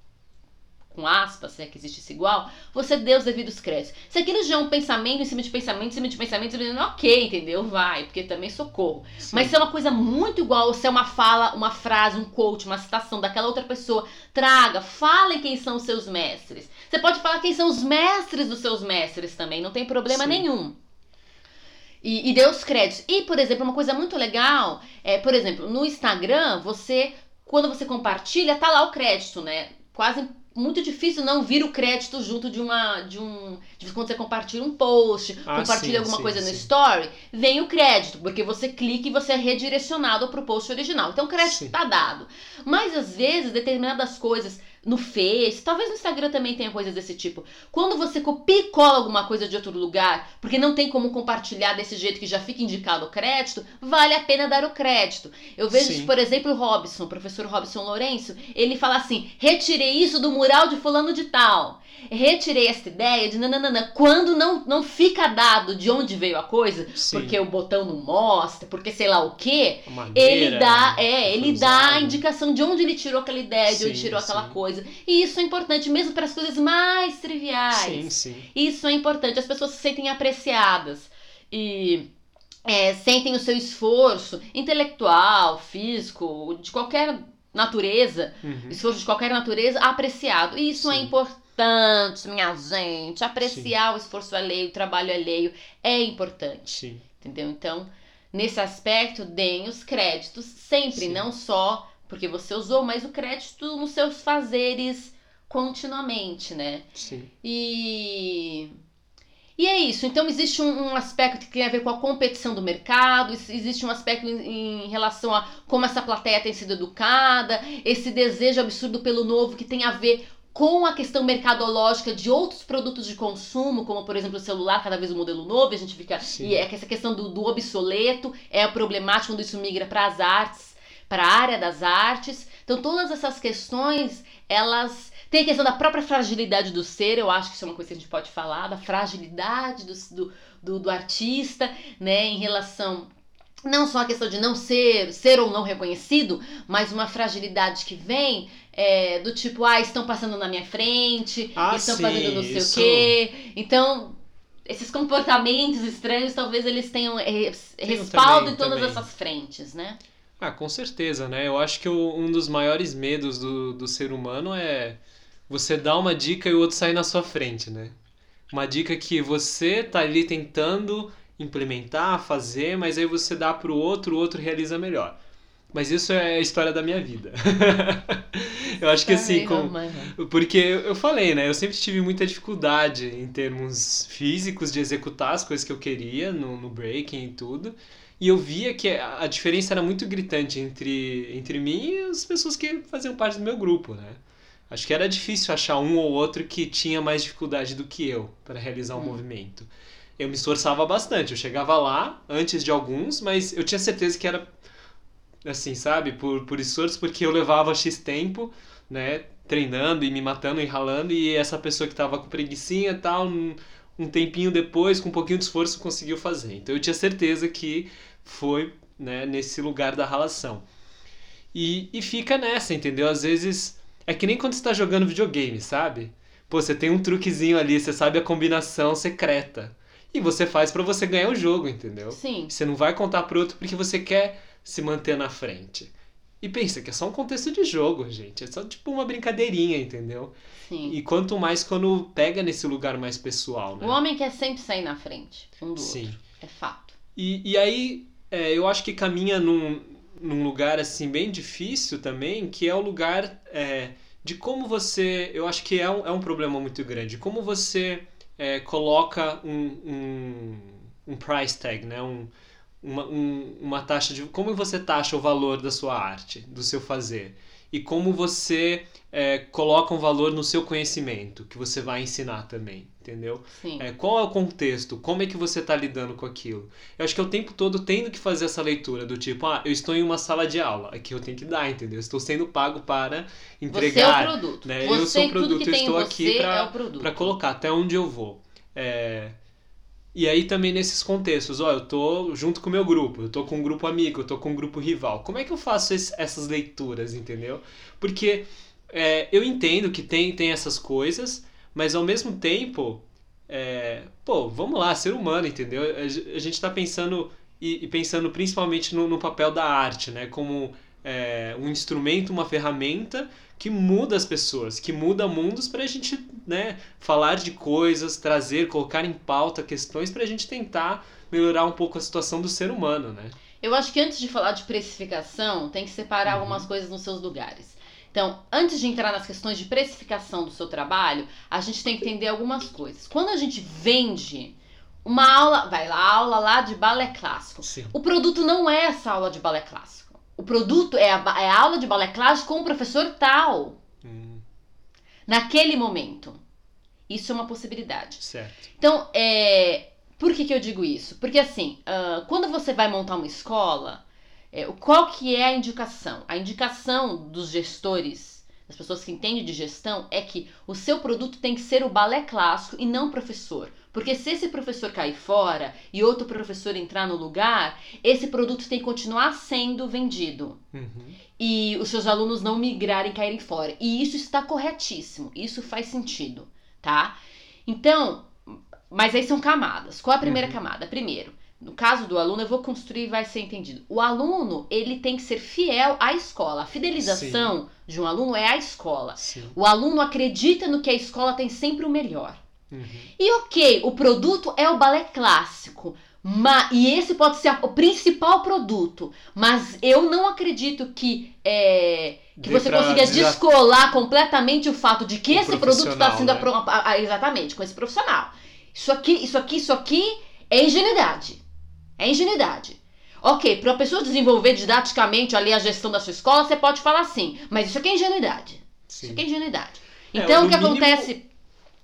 com aspas, se é que existe esse igual, você dê os devidos créditos. Se aquilo já é um pensamento em cima de pensamento, em cima de pensamento, ok, entendeu? Vai, porque também socorro. Sim. Mas se é uma coisa muito igual, ou se é uma fala, uma frase, um quote, uma citação daquela outra pessoa, traga, fale quem são os seus mestres. Você pode falar quem são os mestres dos seus mestres também, não tem problema Sim. nenhum. E, e dê os créditos. E, por exemplo, uma coisa muito legal é, por exemplo, no Instagram, você, quando você compartilha, tá lá o crédito, né? Quase muito difícil não vir o crédito junto de uma de um de quando você compartilha um post, ah, compartilha sim, alguma sim, coisa sim. no story, vem o crédito, porque você clica e você é redirecionado para o post original. Então o crédito está dado. Mas às vezes determinadas coisas no Face, talvez no Instagram também tenha coisas desse tipo. Quando você copia e cola alguma coisa de outro lugar, porque não tem como compartilhar desse jeito que já fica indicado o crédito, vale a pena dar o crédito. Eu vejo, Sim. por exemplo, o Robson, o professor Robson Lourenço, ele fala assim: retirei isso do mural de fulano de tal retirei essa ideia de nananana, quando não, não fica dado de onde veio a coisa, Sim. porque o botão não mostra, porque sei lá o que, ele dá, é, ele dá a indicação de onde ele tirou aquela ideia, de onde tirou aquela coisa. E isso é importante mesmo para as coisas mais triviais. Sim, sim. Isso é importante, as pessoas se sentem apreciadas. E é, sentem o seu esforço intelectual, físico, de qualquer natureza, uhum. esforço de qualquer natureza, apreciado. E isso é Sim. é importante minha gente. Apreciar Sim. o esforço alheio, o trabalho alheio é importante. Sim. Entendeu? Então, nesse aspecto, deem os créditos sempre, não só porque você usou, mas o crédito nos seus fazeres continuamente, né? Sim. E. E é isso. Então, existe um, um, aspecto que tem a ver com a competição do mercado, existe um aspecto em, em, relação a como essa plateia tem sido educada, esse desejo absurdo pelo novo que tem a ver com a questão mercadológica de outros produtos de consumo, como por exemplo o celular, cada vez um modelo novo, a gente fica. Sim. E é que essa questão do, do obsoleto é problemática quando isso migra para as artes, para a área das artes. Então, todas essas questões, elas. Tem a questão da própria fragilidade do ser, eu acho que isso é uma coisa que a gente pode falar, da fragilidade do, do, do, do artista, né, em relação não só a questão de não ser, ser ou não reconhecido, mas uma fragilidade que vem é, do tipo, ah, estão passando na minha frente, ah, estão sim, fazendo não sei isso. o quê. Então, esses comportamentos estranhos, talvez eles tenham é, respaldo em todas também. essas frentes, né? Ah, com certeza, né? Eu acho que o, um dos maiores medos do, do ser humano é você dar uma dica e o outro sair na sua frente, né? Uma dica que você tá ali tentando implementar, fazer, mas aí você dá pro outro, o outro realiza melhor. Mas isso é a história da minha vida. eu acho que assim, com... porque eu falei, né? Eu sempre tive muita dificuldade em termos físicos de executar as coisas que eu queria no, no breaking e tudo. E eu via que a diferença era muito gritante entre, entre mim e as pessoas que faziam parte do meu grupo, né? Acho que era difícil achar um ou outro que tinha mais dificuldade do que eu para realizar um hum. movimento. eu me esforçava bastante. Eu chegava lá antes de alguns, mas eu tinha certeza que era assim, sabe, por, por esforço, porque eu levava X tempo, né, treinando e me matando e ralando, e essa pessoa que tava com preguiçinha e tal, um, um tempinho depois, com um pouquinho de esforço, conseguiu fazer. Então eu tinha certeza que foi né, nesse lugar da ralação. E, e fica nessa, entendeu? Às vezes é que nem quando você tá jogando videogame, sabe? Pô, você tem um truquezinho ali, você sabe a combinação secreta. E você faz para você ganhar o jogo, entendeu? Sim. Você não vai contar pro outro porque você quer se manter na frente. E pensa que é só um contexto de jogo, gente. É só tipo uma brincadeirinha, entendeu? Sim. E quanto mais quando pega nesse lugar mais pessoal, né? O homem quer sempre sair na frente, um do Sim. outro. É fato. E, e aí, é, eu acho que caminha num, num lugar, assim, bem difícil também, que é o lugar é, de como você... Eu acho que é um, é um problema muito grande. Como você é, coloca um, um, um price tag, né? Um, uma, um, uma taxa de... Como você taxa o valor da sua arte, do seu fazer. E como você é, coloca um valor no seu conhecimento, que você vai ensinar também, entendeu? Sim. É, qual é o contexto? Como é que você está lidando com aquilo? Eu acho que o tempo todo tendo que fazer essa leitura do tipo, ah, eu estou em uma sala de aula, aqui eu tenho que dar, entendeu? Eu estou sendo pago para entregar. Você é o produto. né? Você, eu sou o produto, que eu estou aqui pra- é para colocar até onde eu vou. É, E aí também nesses contextos, ó, eu tô junto com o meu grupo, eu tô com um grupo amigo, eu tô com um grupo rival. Como é que eu faço esse- essas leituras, entendeu? Porque é, eu entendo que tem, tem essas coisas, mas ao mesmo tempo, é, pô, vamos lá, ser humano, entendeu? A, ge- a gente tá pensando e, e pensando principalmente no, no papel da arte, né? Como é, um instrumento, uma ferramenta que muda as pessoas, que muda mundos pra gente, né, falar de coisas, trazer, colocar em pauta questões pra gente tentar melhorar um pouco a situação do ser humano, né? Eu acho que antes de falar de precificação, tem que separar Uhum. algumas coisas nos seus lugares. Então, antes de entrar nas questões de precificação do seu trabalho, a gente tem que entender algumas coisas. Quando a gente vende uma aula, vai lá, aula lá de balé clássico. Sim. O produto não é essa aula de balé clássico. O produto é a, é a aula de balé clássico com o professor tal, Hum, naquele momento. Isso é uma possibilidade. certo. Então, é, por que, que eu digo isso? Porque assim, ah, quando você vai montar uma escola, é, qual que é a indicação? A indicação dos gestores, das pessoas que entendem de gestão, é que o seu produto tem que ser o balé clássico e não o professor. Porque se esse professor cair fora e outro professor entrar no lugar, esse produto tem que continuar sendo vendido Uhum. e os seus alunos não migrarem, caírem fora. E isso está corretíssimo, isso faz sentido, tá? Então, mas aí são camadas. Qual a primeira Uhum. camada? Primeiro, no caso do aluno, eu vou construir e vai ser entendido. O aluno, ele tem que ser fiel à escola. A fidelização de um aluno é a escola. Sim. O aluno acredita no que a escola tem sempre o melhor. Uhum. E ok, o produto é o balé clássico. ma- e esse pode ser o principal produto. Mas eu não acredito que, é, que Dê você consiga descolar completamente o fato de que O esse produto está sendo né? apro- a- a- exatamente com esse profissional. Isso aqui, isso aqui, isso aqui é ingenuidade. É ingenuidade. Ok, para a pessoa desenvolver didaticamente ali a gestão da sua escola, você pode falar assim, mas isso aqui é ingenuidade. Isso Sim. aqui é ingenuidade. É, Então, no o que mínimo- acontece.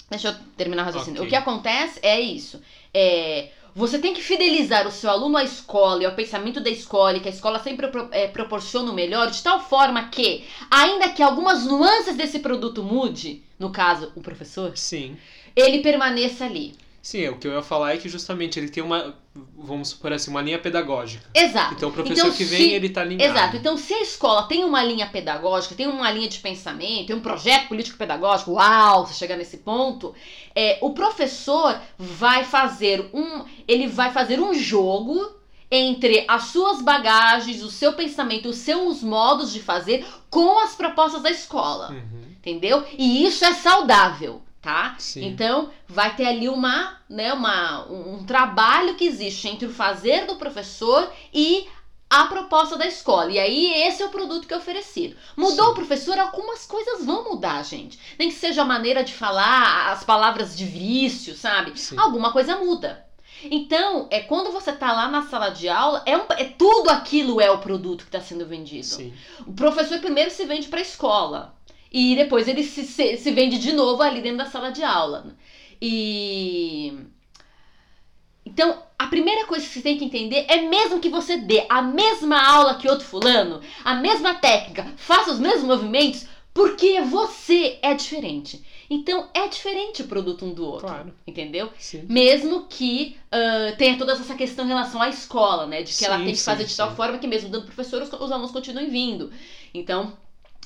Deixa eu terminar o raciocínio. Ok. O que acontece é isso. É, você tem que fidelizar o seu aluno à escola e ao pensamento da escola, e que a escola sempre pro- é, proporciona o melhor, de tal forma que, ainda que algumas nuances desse produto mude, no caso, o professor, Sim. ele permaneça ali. Sim, o que eu ia falar é que justamente ele tem uma, vamos supor assim, uma linha pedagógica. Exato. Então o professor Então, que se- vem, ele tá ligado. Exato. Então, se a escola tem uma linha pedagógica, tem uma linha de pensamento, tem um projeto político-pedagógico, uau, você chegar nesse ponto, é, o professor vai fazer um. Ele vai fazer um jogo entre as suas bagagens, o seu pensamento, os seus modos de fazer com as propostas da escola. Uhum. Entendeu? E isso é saudável, tá? Sim. Então, vai ter ali uma, né, uma, um, trabalho que existe entre o fazer do professor e a proposta da escola. E aí, esse é o produto que é oferecido. Mudou Sim. o professor, algumas coisas vão mudar, gente. Nem que seja a maneira de falar, as palavras de vício, sabe? Sim. Alguma coisa muda. Então, é quando você tá lá na sala de aula, é, um- é tudo aquilo é o produto que está sendo vendido. Sim. O professor primeiro se vende para a escola e depois ele se, se, se vende de novo ali dentro da sala de aula. E Então, a primeira coisa que você tem que entender é mesmo que você dê a mesma aula que outro fulano, a mesma técnica, faça os mesmos movimentos, porque você é diferente. Então é diferente o produto um do outro, Claro. entendeu? Sim. Mesmo que ah, tenha toda essa questão em relação à escola, né? De que ela Sim, tem que sim, fazer de tal forma que mesmo dando professor, os, os alunos continuem vindo. Então,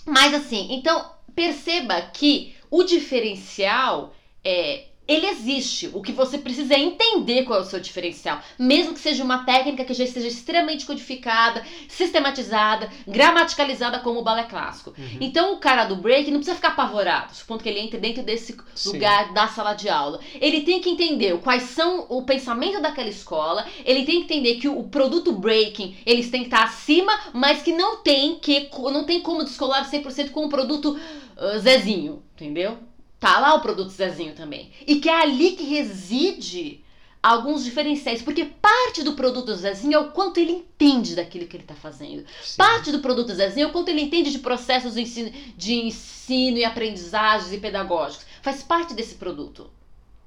mas assim, então perceba que o diferencial é ele existe. O que você precisa é entender qual é o seu diferencial. Mesmo que seja uma técnica que já esteja extremamente codificada, sistematizada, gramaticalizada como o balé clássico. Uhum. Então o cara do break não precisa ficar apavorado, supondo que ele entre dentro desse Sim. lugar da sala de aula. Ele tem que entender quais são o pensamento daquela escola, ele tem que entender que o, produto breaking, eles têm que estar acima, mas que não tem que não tem como descolar 100% com o produto ah, Zezinho, entendeu? Tá lá o produto Zezinho também. E que é ali que reside alguns diferenciais, porque parte do produto Zezinho é o quanto ele entende daquilo que ele tá fazendo. Sim. Parte do produto Zezinho é o quanto ele entende de processos de ensino, de ensino e aprendizagens e pedagógicos. Faz parte desse produto.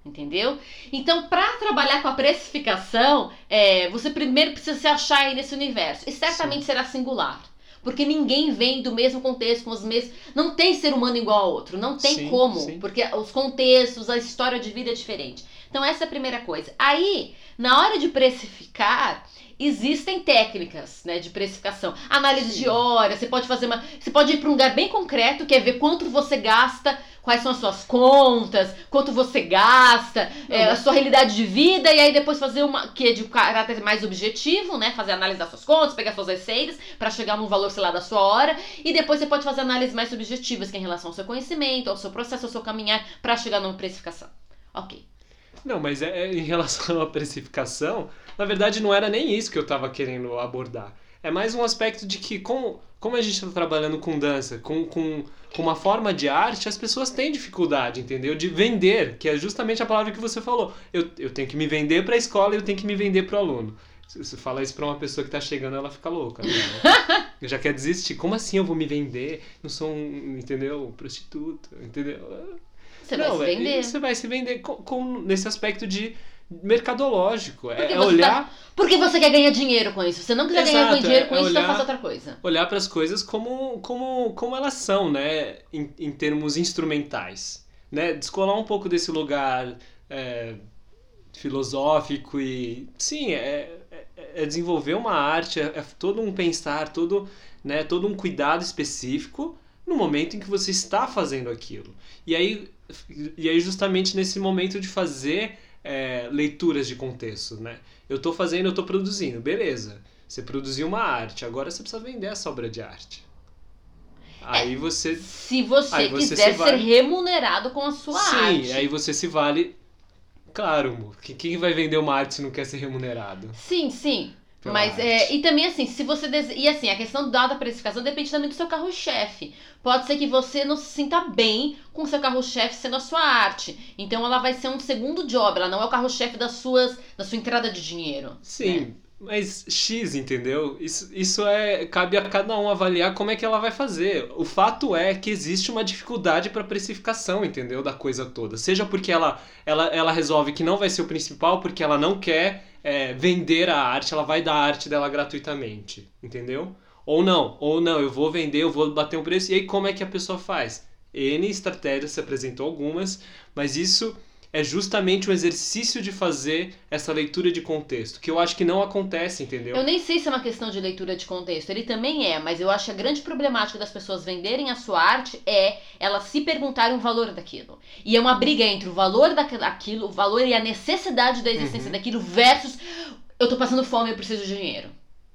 Entendeu? Então, para trabalhar com a precificação, é, você primeiro precisa se achar aí nesse universo. E certamente será singular. Porque ninguém vem do mesmo contexto, com os mesmos. Não tem ser humano igual ao outro. Não tem Sim, como. sim. Porque os contextos, a história de vida é diferente. Então, essa é a primeira coisa. Aí, na hora de precificar, existem técnicas né, de precificação. Análise Sim. de horas, você pode fazer uma. Você pode ir para um lugar bem concreto, que é ver quanto você gasta, quais são as suas contas, quanto você gasta, é, a sua realidade de vida, e aí depois fazer uma que é de caráter mais objetivo, né? Fazer análise das suas contas, pegar suas receitas para chegar num valor, sei lá, da sua hora. E depois você pode fazer análises mais subjetivas, que é em relação ao seu conhecimento, ao seu processo, ao seu caminhar, para chegar numa precificação. Ok. Não, mas é, é em relação à precificação, na verdade não era nem isso que eu estava querendo abordar. É mais um aspecto de que, como, como a gente está trabalhando com dança, com, com, com uma forma de arte, as pessoas têm dificuldade, entendeu? De vender, que é justamente a palavra que você falou. Eu, eu tenho que me vender para a escola e eu tenho que me vender para o aluno. Se você fala isso para uma pessoa que está chegando, ela fica louca. Né? Já quer desistir. Como assim eu vou me vender? Não sou um, entendeu? Prostituta, entendeu? Você não, vai se é- vender. Você vai se vender com, com- nesse aspecto de mercadológico. É, Porque é olhar, Porque você quer ganhar dinheiro com isso. Se você não quiser ganhar Exato, dinheiro é- com é isso, então olhar- faça outra coisa. olhar para as coisas como, como, como elas são, né? Em, em termos instrumentais. Né? Descolar um pouco desse lugar é, filosófico e. Sim, é, é- é desenvolver uma arte, é, é todo um pensar, todo, né, todo um cuidado específico no momento em que você está fazendo aquilo. E aí, e aí justamente nesse momento de fazer é, leituras de contexto, né? Eu estou fazendo, eu estou produzindo, beleza. Você produziu uma arte, agora você precisa vender essa obra de arte. Aí você Se você você quiser se vai- ser remunerado com a sua Sim, arte. aí você se vale. Claro, amor. que- Quem vai vender uma arte se não quer ser remunerado? Sim, sim. Pela Mas arte? é, e também assim, se você dese... e assim, a questão da precificação depende também do seu carro-chefe. Pode ser que você não se sinta bem com o seu carro-chefe sendo a sua arte. Então ela vai ser um segundo job, ela não é o carro-chefe das suas da sua entrada de dinheiro. né? Mas X, entendeu? Isso, isso é. Cabe a cada um avaliar como é que ela vai fazer. O fato é que existe uma dificuldade para precificação, entendeu? Da coisa toda. Seja porque ela, ela, ela resolve que não vai ser o principal, porque ela não quer é, vender a arte, ela vai dar a arte dela gratuitamente, entendeu? Ou não, ou não, eu vou vender, eu vou bater um preço. E aí como é que a pessoa faz? N estratégias, se apresentou algumas, mas isso é justamente o exercício de fazer essa leitura de contexto, que eu acho que não acontece, entendeu? Eu nem sei se é uma questão de leitura de contexto, ele também é, mas eu acho que a grande problemática das pessoas venderem a sua arte é elas se perguntarem o valor daquilo. E é uma briga entre o valor daquilo, o valor e a necessidade da existência Uhum. daquilo versus eu tô passando fome, eu preciso de dinheiro.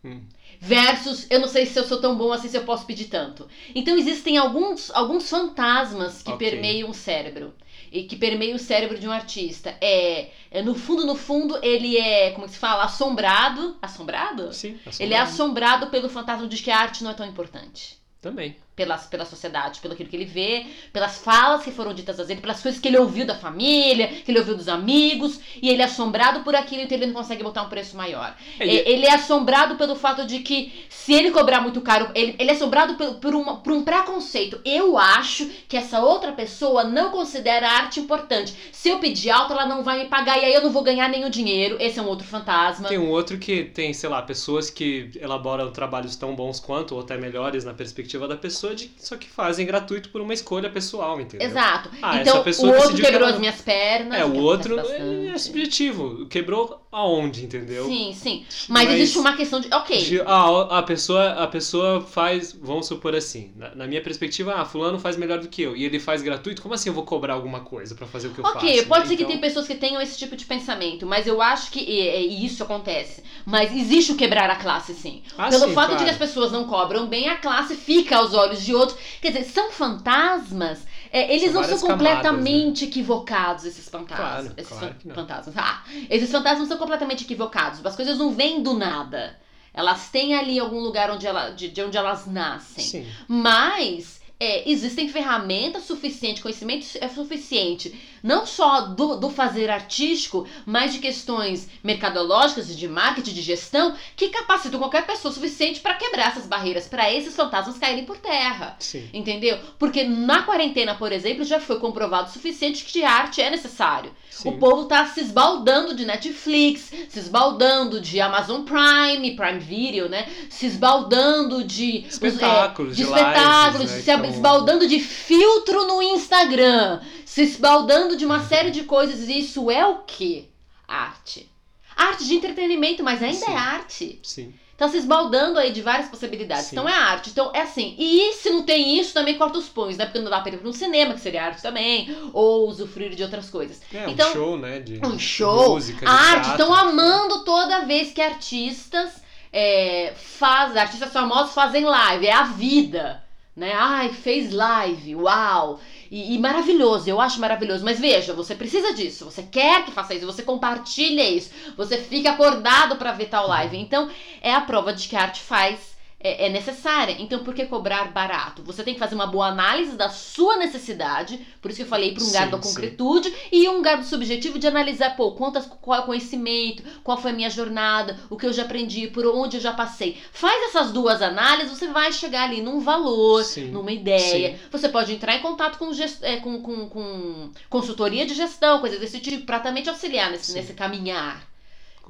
Hum. Versus, eu não sei se eu sou tão bom assim, se eu posso pedir tanto. Então existem alguns, alguns fantasmas que Ok. permeiam o cérebro. E que permeiam o cérebro de um artista. É, é, no fundo, no fundo, ele é, como se fala, assombrado. Assombrado? Sim, Ele é assombrado pelo fantasma de que a arte não é tão importante. Também. Pela, pela sociedade, pelo aquilo que ele vê, pelas falas que foram ditas a ele, pelas coisas que ele ouviu da família, que ele ouviu dos amigos, e ele é assombrado por aquilo, então ele não consegue botar um preço maior. Ele- É, Ele é assombrado pelo fato de que, se ele cobrar muito caro, ele, ele é assombrado por, por, uma- por um preconceito. Eu acho que essa outra pessoa não considera a arte importante. Se eu pedir alto, ela não vai me pagar, e aí eu não vou ganhar nenhum dinheiro. Esse é um outro fantasma. Tem um outro que tem, sei lá, pessoas que elaboram trabalhos tão bons quanto, ou até melhores na perspectiva da pessoa, de, só que fazem gratuito por uma escolha pessoal, entendeu? Exato. Ah, essa então, o pessoa outro que quebrou ela- as minhas pernas. É, que o outro é, é subjetivo. Quebrou aonde, entendeu? Sim, sim. Mas, Mas- existe uma questão de. Ok. De- ah, a pessoa, a pessoa faz, vamos supor assim, na, na minha perspectiva, ah, fulano faz melhor do que eu, e ele faz gratuito, como assim eu vou cobrar alguma coisa pra fazer o que eu faço? Ok, pode né? ser que Então, tem pessoas que tenham esse tipo de pensamento, mas eu acho que e, isso acontece. Mas existe o quebrar a classe, sim. Ah, Pelo sim, fato de claro. que as pessoas não cobram bem, a classe fica aos olhos de outros. Quer dizer, são fantasmas. é, eles São não são várias camadas, completamente equivocados, esses fantasmas. Claro, esses claro fan- fantasmas. Ah, esses fantasmas são completamente equivocados. As coisas não vêm do nada. Elas têm ali algum lugar onde ela, de, de onde elas nascem. Sim, Mas é, existem ferramentas suficientes, conhecimento é suficiente, não só do, do fazer artístico, mas de questões mercadológicas, de marketing, de gestão, que capacitam qualquer pessoa suficiente para quebrar essas barreiras, para esses fantasmas caírem por terra. sim. Entendeu? Porque na quarentena, por exemplo, já foi comprovado o suficiente que arte é necessário. sim. O povo tá se esbaldando de Netflix, se esbaldando de Amazon Prime, Prime Video, né? Se esbaldando de Espetáculos, de de espetáculos, lives, né, se que tão- esbaldando de filtro no Instagram, se esbaldando de uma série de coisas. E isso é o que? Arte. Arte de entretenimento, mas ainda Sim. é arte. Sim. Tá se esbaldando aí de várias possibilidades. Sim. Então é arte. Então é assim. E se não tem isso, também corta os punhos, né? Porque não dá pra ir pra um cinema, que seria arte também, ou usufruir de outras coisas. É, um Então, show, né? De Um show, música, de arte. Estão amando toda vez que artistas é, fazem, artistas famosos fazem live. É a vida. Né? Ai, fez live, uau! E, e maravilhoso, eu acho maravilhoso. Mas veja, você precisa disso, você quer que faça isso, você compartilha isso, você fica acordado pra ver tal live. Então, é a prova de que a arte faz. É, é necessária. Então, por que cobrar barato? Você tem que fazer uma boa análise da sua necessidade. Por isso que eu falei para um Sim, da sim. concretude e um lugar do subjetivo de analisar, pô, quantas, qual é o conhecimento, qual foi a minha jornada, o que eu já aprendi, por onde eu já passei. Faz essas duas análises, você vai chegar ali num valor, Sim, numa ideia. Você pode entrar em contato com, gest- é, com, com, com consultoria de gestão, coisas desse tipo, para também te auxiliar nesse, Sim. nesse caminhar.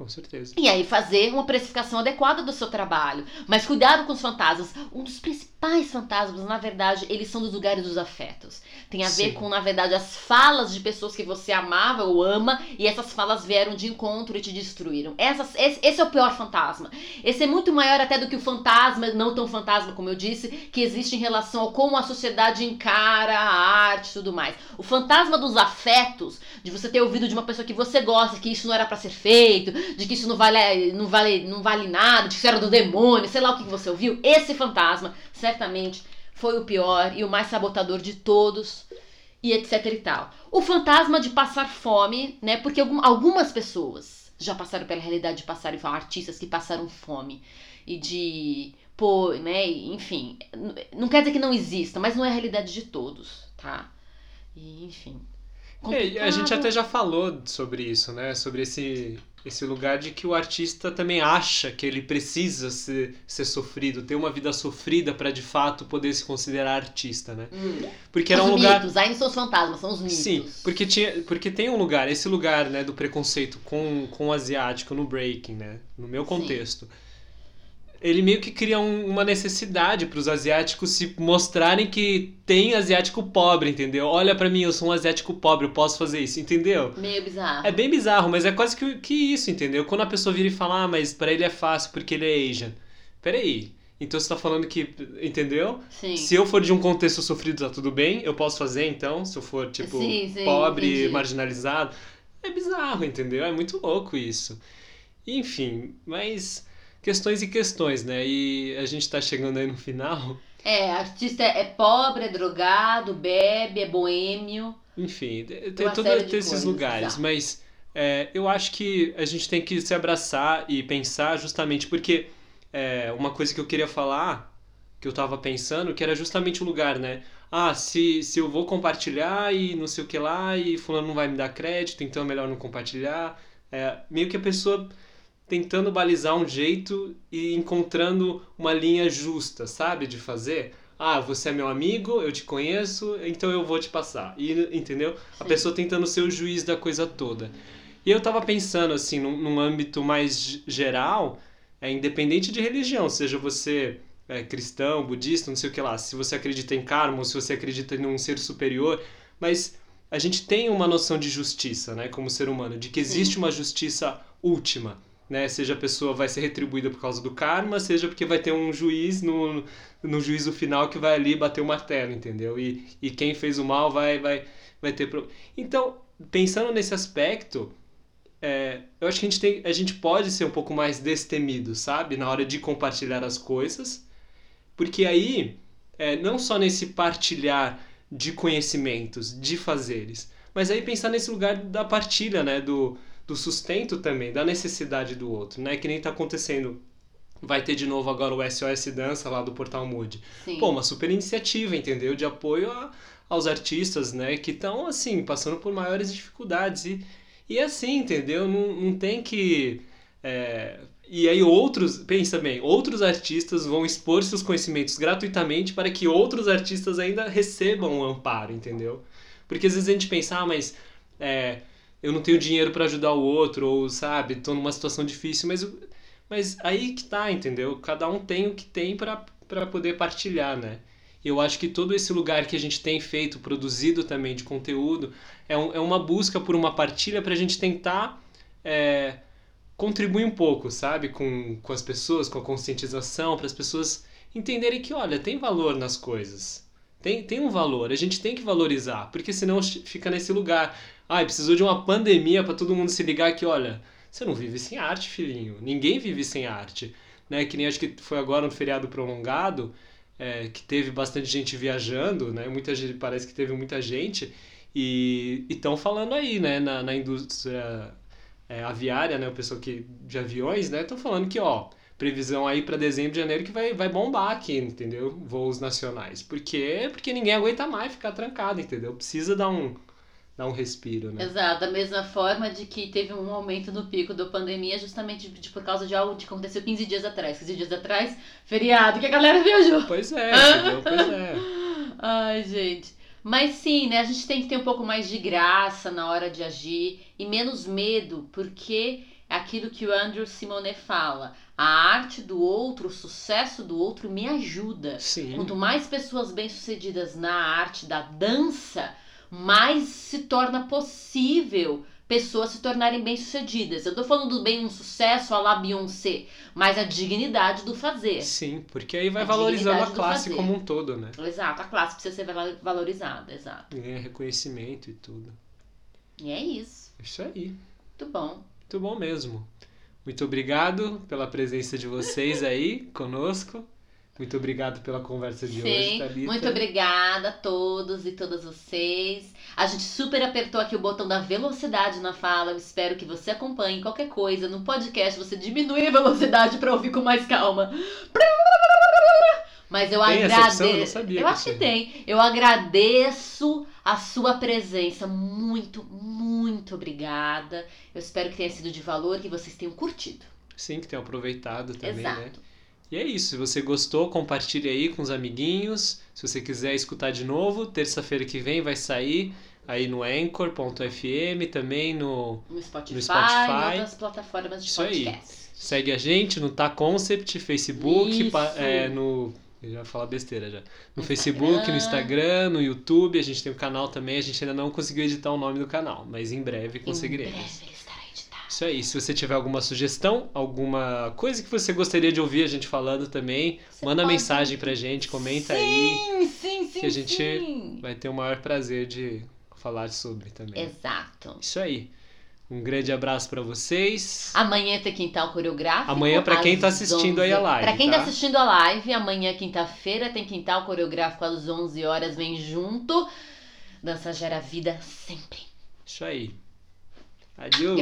Com certeza. E aí fazer uma precificação adequada do seu trabalho. Mas cuidado com os fantasmas. Um dos principais fantasmas, na verdade, eles são dos lugares dos afetos. Tem a ver Sim. com, na verdade, as falas de pessoas que você amava ou ama e essas falas vieram de encontro e te destruíram. Essas, esse, esse é o pior fantasma. Esse é muito maior até do que o fantasma, não tão fantasma como eu disse, que existe em relação ao como a sociedade encara a arte e tudo mais. O fantasma dos afetos, de você ter ouvido de uma pessoa que você gosta, que isso não era pra ser feito, de que isso não vale, não vale, não vale nada, de que isso era do demônio, sei lá o que você ouviu. Esse fantasma, certamente, foi o pior e o mais sabotador de todos e etc e tal. O fantasma de passar fome, né? Porque algum- algumas pessoas já passaram pela realidade de passarem fome, artistas que passaram fome e de pô, né? Enfim, não quer dizer que não exista, mas não é a realidade de todos, tá? E, enfim. É, a gente até já falou sobre isso, né? Sobre esse, esse lugar de que o artista também acha que ele precisa ser, ser sofrido, ter uma vida sofrida para de fato poder se considerar artista, né? Hum. Porque era os um lugar. aí não são os fantasmas, são os mitos. Sim, porque, tinha, porque tem um lugar, esse lugar né, do preconceito com, com o asiático no breaking, né? No meu Sim. Ele meio que cria um- uma necessidade para os asiáticos se mostrarem que tem asiático pobre, entendeu? Olha pra mim, eu sou um asiático pobre, eu posso fazer isso, entendeu? Meio bizarro. É bem bizarro, mas é quase que, que isso, entendeu? Quando a pessoa vira e fala, ah, mas pra ele é fácil porque ele é Asian. Peraí, então você tá falando que, entendeu? Sim. Se eu for de um contexto sofrido, tá tudo bem, eu posso fazer então, se eu for, tipo, Sim, sim, pobre, entendi. marginalizado. É bizarro, entendeu? É muito louco isso. Enfim, mas questões e questões, né? E a gente tá chegando aí no final. É, artista é pobre, é drogado, bebe, é boêmio. Enfim, tem todos esses coisas, lugares, tá. mas é, eu acho que a gente tem que se abraçar e pensar justamente porque é, uma coisa que eu queria falar que eu tava pensando, que era justamente o lugar, né? Ah, se, se eu vou compartilhar e não sei o que lá, e fulano não vai me dar crédito, então é melhor não compartilhar. É, meio que a pessoa tentando balizar um jeito e encontrando uma linha justa, sabe, de fazer. Ah, você é meu amigo, eu te conheço, então eu vou te passar. E, entendeu? Sim. A pessoa tentando ser o juiz da coisa toda. E eu tava pensando, assim, num, num âmbito mais geral, é independente de religião, seja você é, cristão, budista, não sei o que lá, se você acredita em karma ou se você acredita em um ser superior, mas a gente tem uma noção de justiça, né, como ser humano, de que existe Sim. uma justiça última, né, seja a pessoa vai ser retribuída por causa do karma, seja porque vai ter um juiz no, no juízo final que vai ali bater o martelo, entendeu? E, e quem fez o mal vai vai vai ter pro... então pensando nesse aspecto é, eu acho que a gente, tem, a gente pode ser um pouco mais destemido, sabe? Na hora de compartilhar as coisas. Porque aí, é, não só nesse partilhar de conhecimentos, de fazeres, mas aí pensar nesse lugar da partilha, né? Do, do sustento também, da necessidade do outro, né? Que nem tá acontecendo. Vai ter de novo agora o SOS Dança lá do Portal Mood. Sim. Pô, uma super iniciativa, entendeu? De apoio a, aos artistas, né? Que estão, assim, passando por maiores dificuldades. E e assim, entendeu? Não, não tem que. É... E aí outros, pensa bem, outros artistas vão expor seus conhecimentos gratuitamente para que outros artistas ainda recebam um amparo, entendeu? Porque às vezes a gente pensa, ah, mas é, eu não tenho dinheiro para ajudar o outro, ou sabe, tô numa situação difícil, mas, mas aí que tá, entendeu? Cada um tem o que tem para poder partilhar, né? Eu acho que todo esse lugar que a gente tem feito, produzido também de conteúdo, é, um, é uma busca por uma partilha para a gente tentar é, contribuir um pouco, sabe? Com, com as pessoas, com a conscientização, para as pessoas entenderem que, olha, tem valor nas coisas. Tem, tem um valor, a gente tem que valorizar, porque senão fica nesse lugar. Ai, precisou de uma pandemia para todo mundo se ligar que, olha, você não vive sem arte, filhinho. Ninguém vive sem arte. Né? Que nem acho que foi agora um feriado prolongado é, que teve bastante gente viajando, né? Muita gente, parece que teve muita gente e estão falando aí, né? Na, na indústria é, aviária, né? O pessoal que de aviões, né? Estão falando que ó previsão aí para dezembro, janeiro que vai, vai bombar aqui, entendeu? Voos nacionais. Por quê? Porque ninguém aguenta mais ficar trancado, entendeu? Precisa dar um dar um respiro, né? Exato, da mesma forma de que teve um aumento no pico da pandemia justamente de, de, por causa de algo que aconteceu 15 dias atrás. 15 dias atrás, feriado, que a galera viajou. Pois é, entendeu? Pois é. Ai, gente. Mas sim, né? A gente tem que ter um pouco mais de graça na hora de agir e menos medo, porque é aquilo que o Andrew Simone fala. A arte do outro, o sucesso do outro me ajuda. Sim. Quanto mais pessoas bem-sucedidas na arte da dança, mais se torna possível pessoas se tornarem bem-sucedidas. Eu tô falando do bem um sucesso a la Beyoncé, mas a dignidade do fazer. Sim, porque aí vai a valorizando a classe como um todo, né? Exato, a classe precisa ser valorizada, exato. Ganha reconhecimento e tudo. E é isso. Isso aí. Muito bom. Muito bom mesmo. Muito obrigado pela presença de vocês aí conosco. Muito obrigado pela conversa de Sim, hoje, Thalita. Muito obrigada a todos e todas vocês. A gente super apertou aqui o botão da velocidade na fala. Eu espero que você acompanhe qualquer coisa. No podcast você diminui a velocidade para ouvir com mais calma. Mas eu tem agradeço. Eu, não sabia eu acho que tem. Eu agradeço a sua presença. Muito, muito obrigada. Eu espero que tenha sido de valor, que vocês tenham curtido. Sim, que tenham aproveitado também, Exato. né? E é isso. Se você gostou, compartilhe aí com os amiguinhos. Se você quiser escutar de novo, terça-feira que vem vai sair aí no Anchor.fm, também no, no Spotify, no Spotify. outras plataformas de isso podcast. Aí. Segue a gente no Tá Concept, Facebook, é, no. Eu já falar besteira já. No, no Facebook, Instagram. no Instagram, no YouTube. A gente tem um canal também. A gente ainda não conseguiu editar o nome do canal, mas em breve conseguiremos. Em breve isso aí. Se você tiver alguma sugestão, alguma coisa que você gostaria de ouvir a gente falando também, você manda pode... mensagem pra gente, comenta sim, aí. Sim, sim, Que a gente sim. vai ter o maior prazer de falar sobre também. Exato. Isso aí. Um grande abraço para vocês. Amanhã tem quintal coreográfico. Amanhã para quem tá assistindo 11... aí a live. Para quem tá? tá assistindo a live, amanhã quinta-feira tem quintal coreográfico às 11 horas, vem junto. Dança gera vida sempre. Isso aí. Adeus.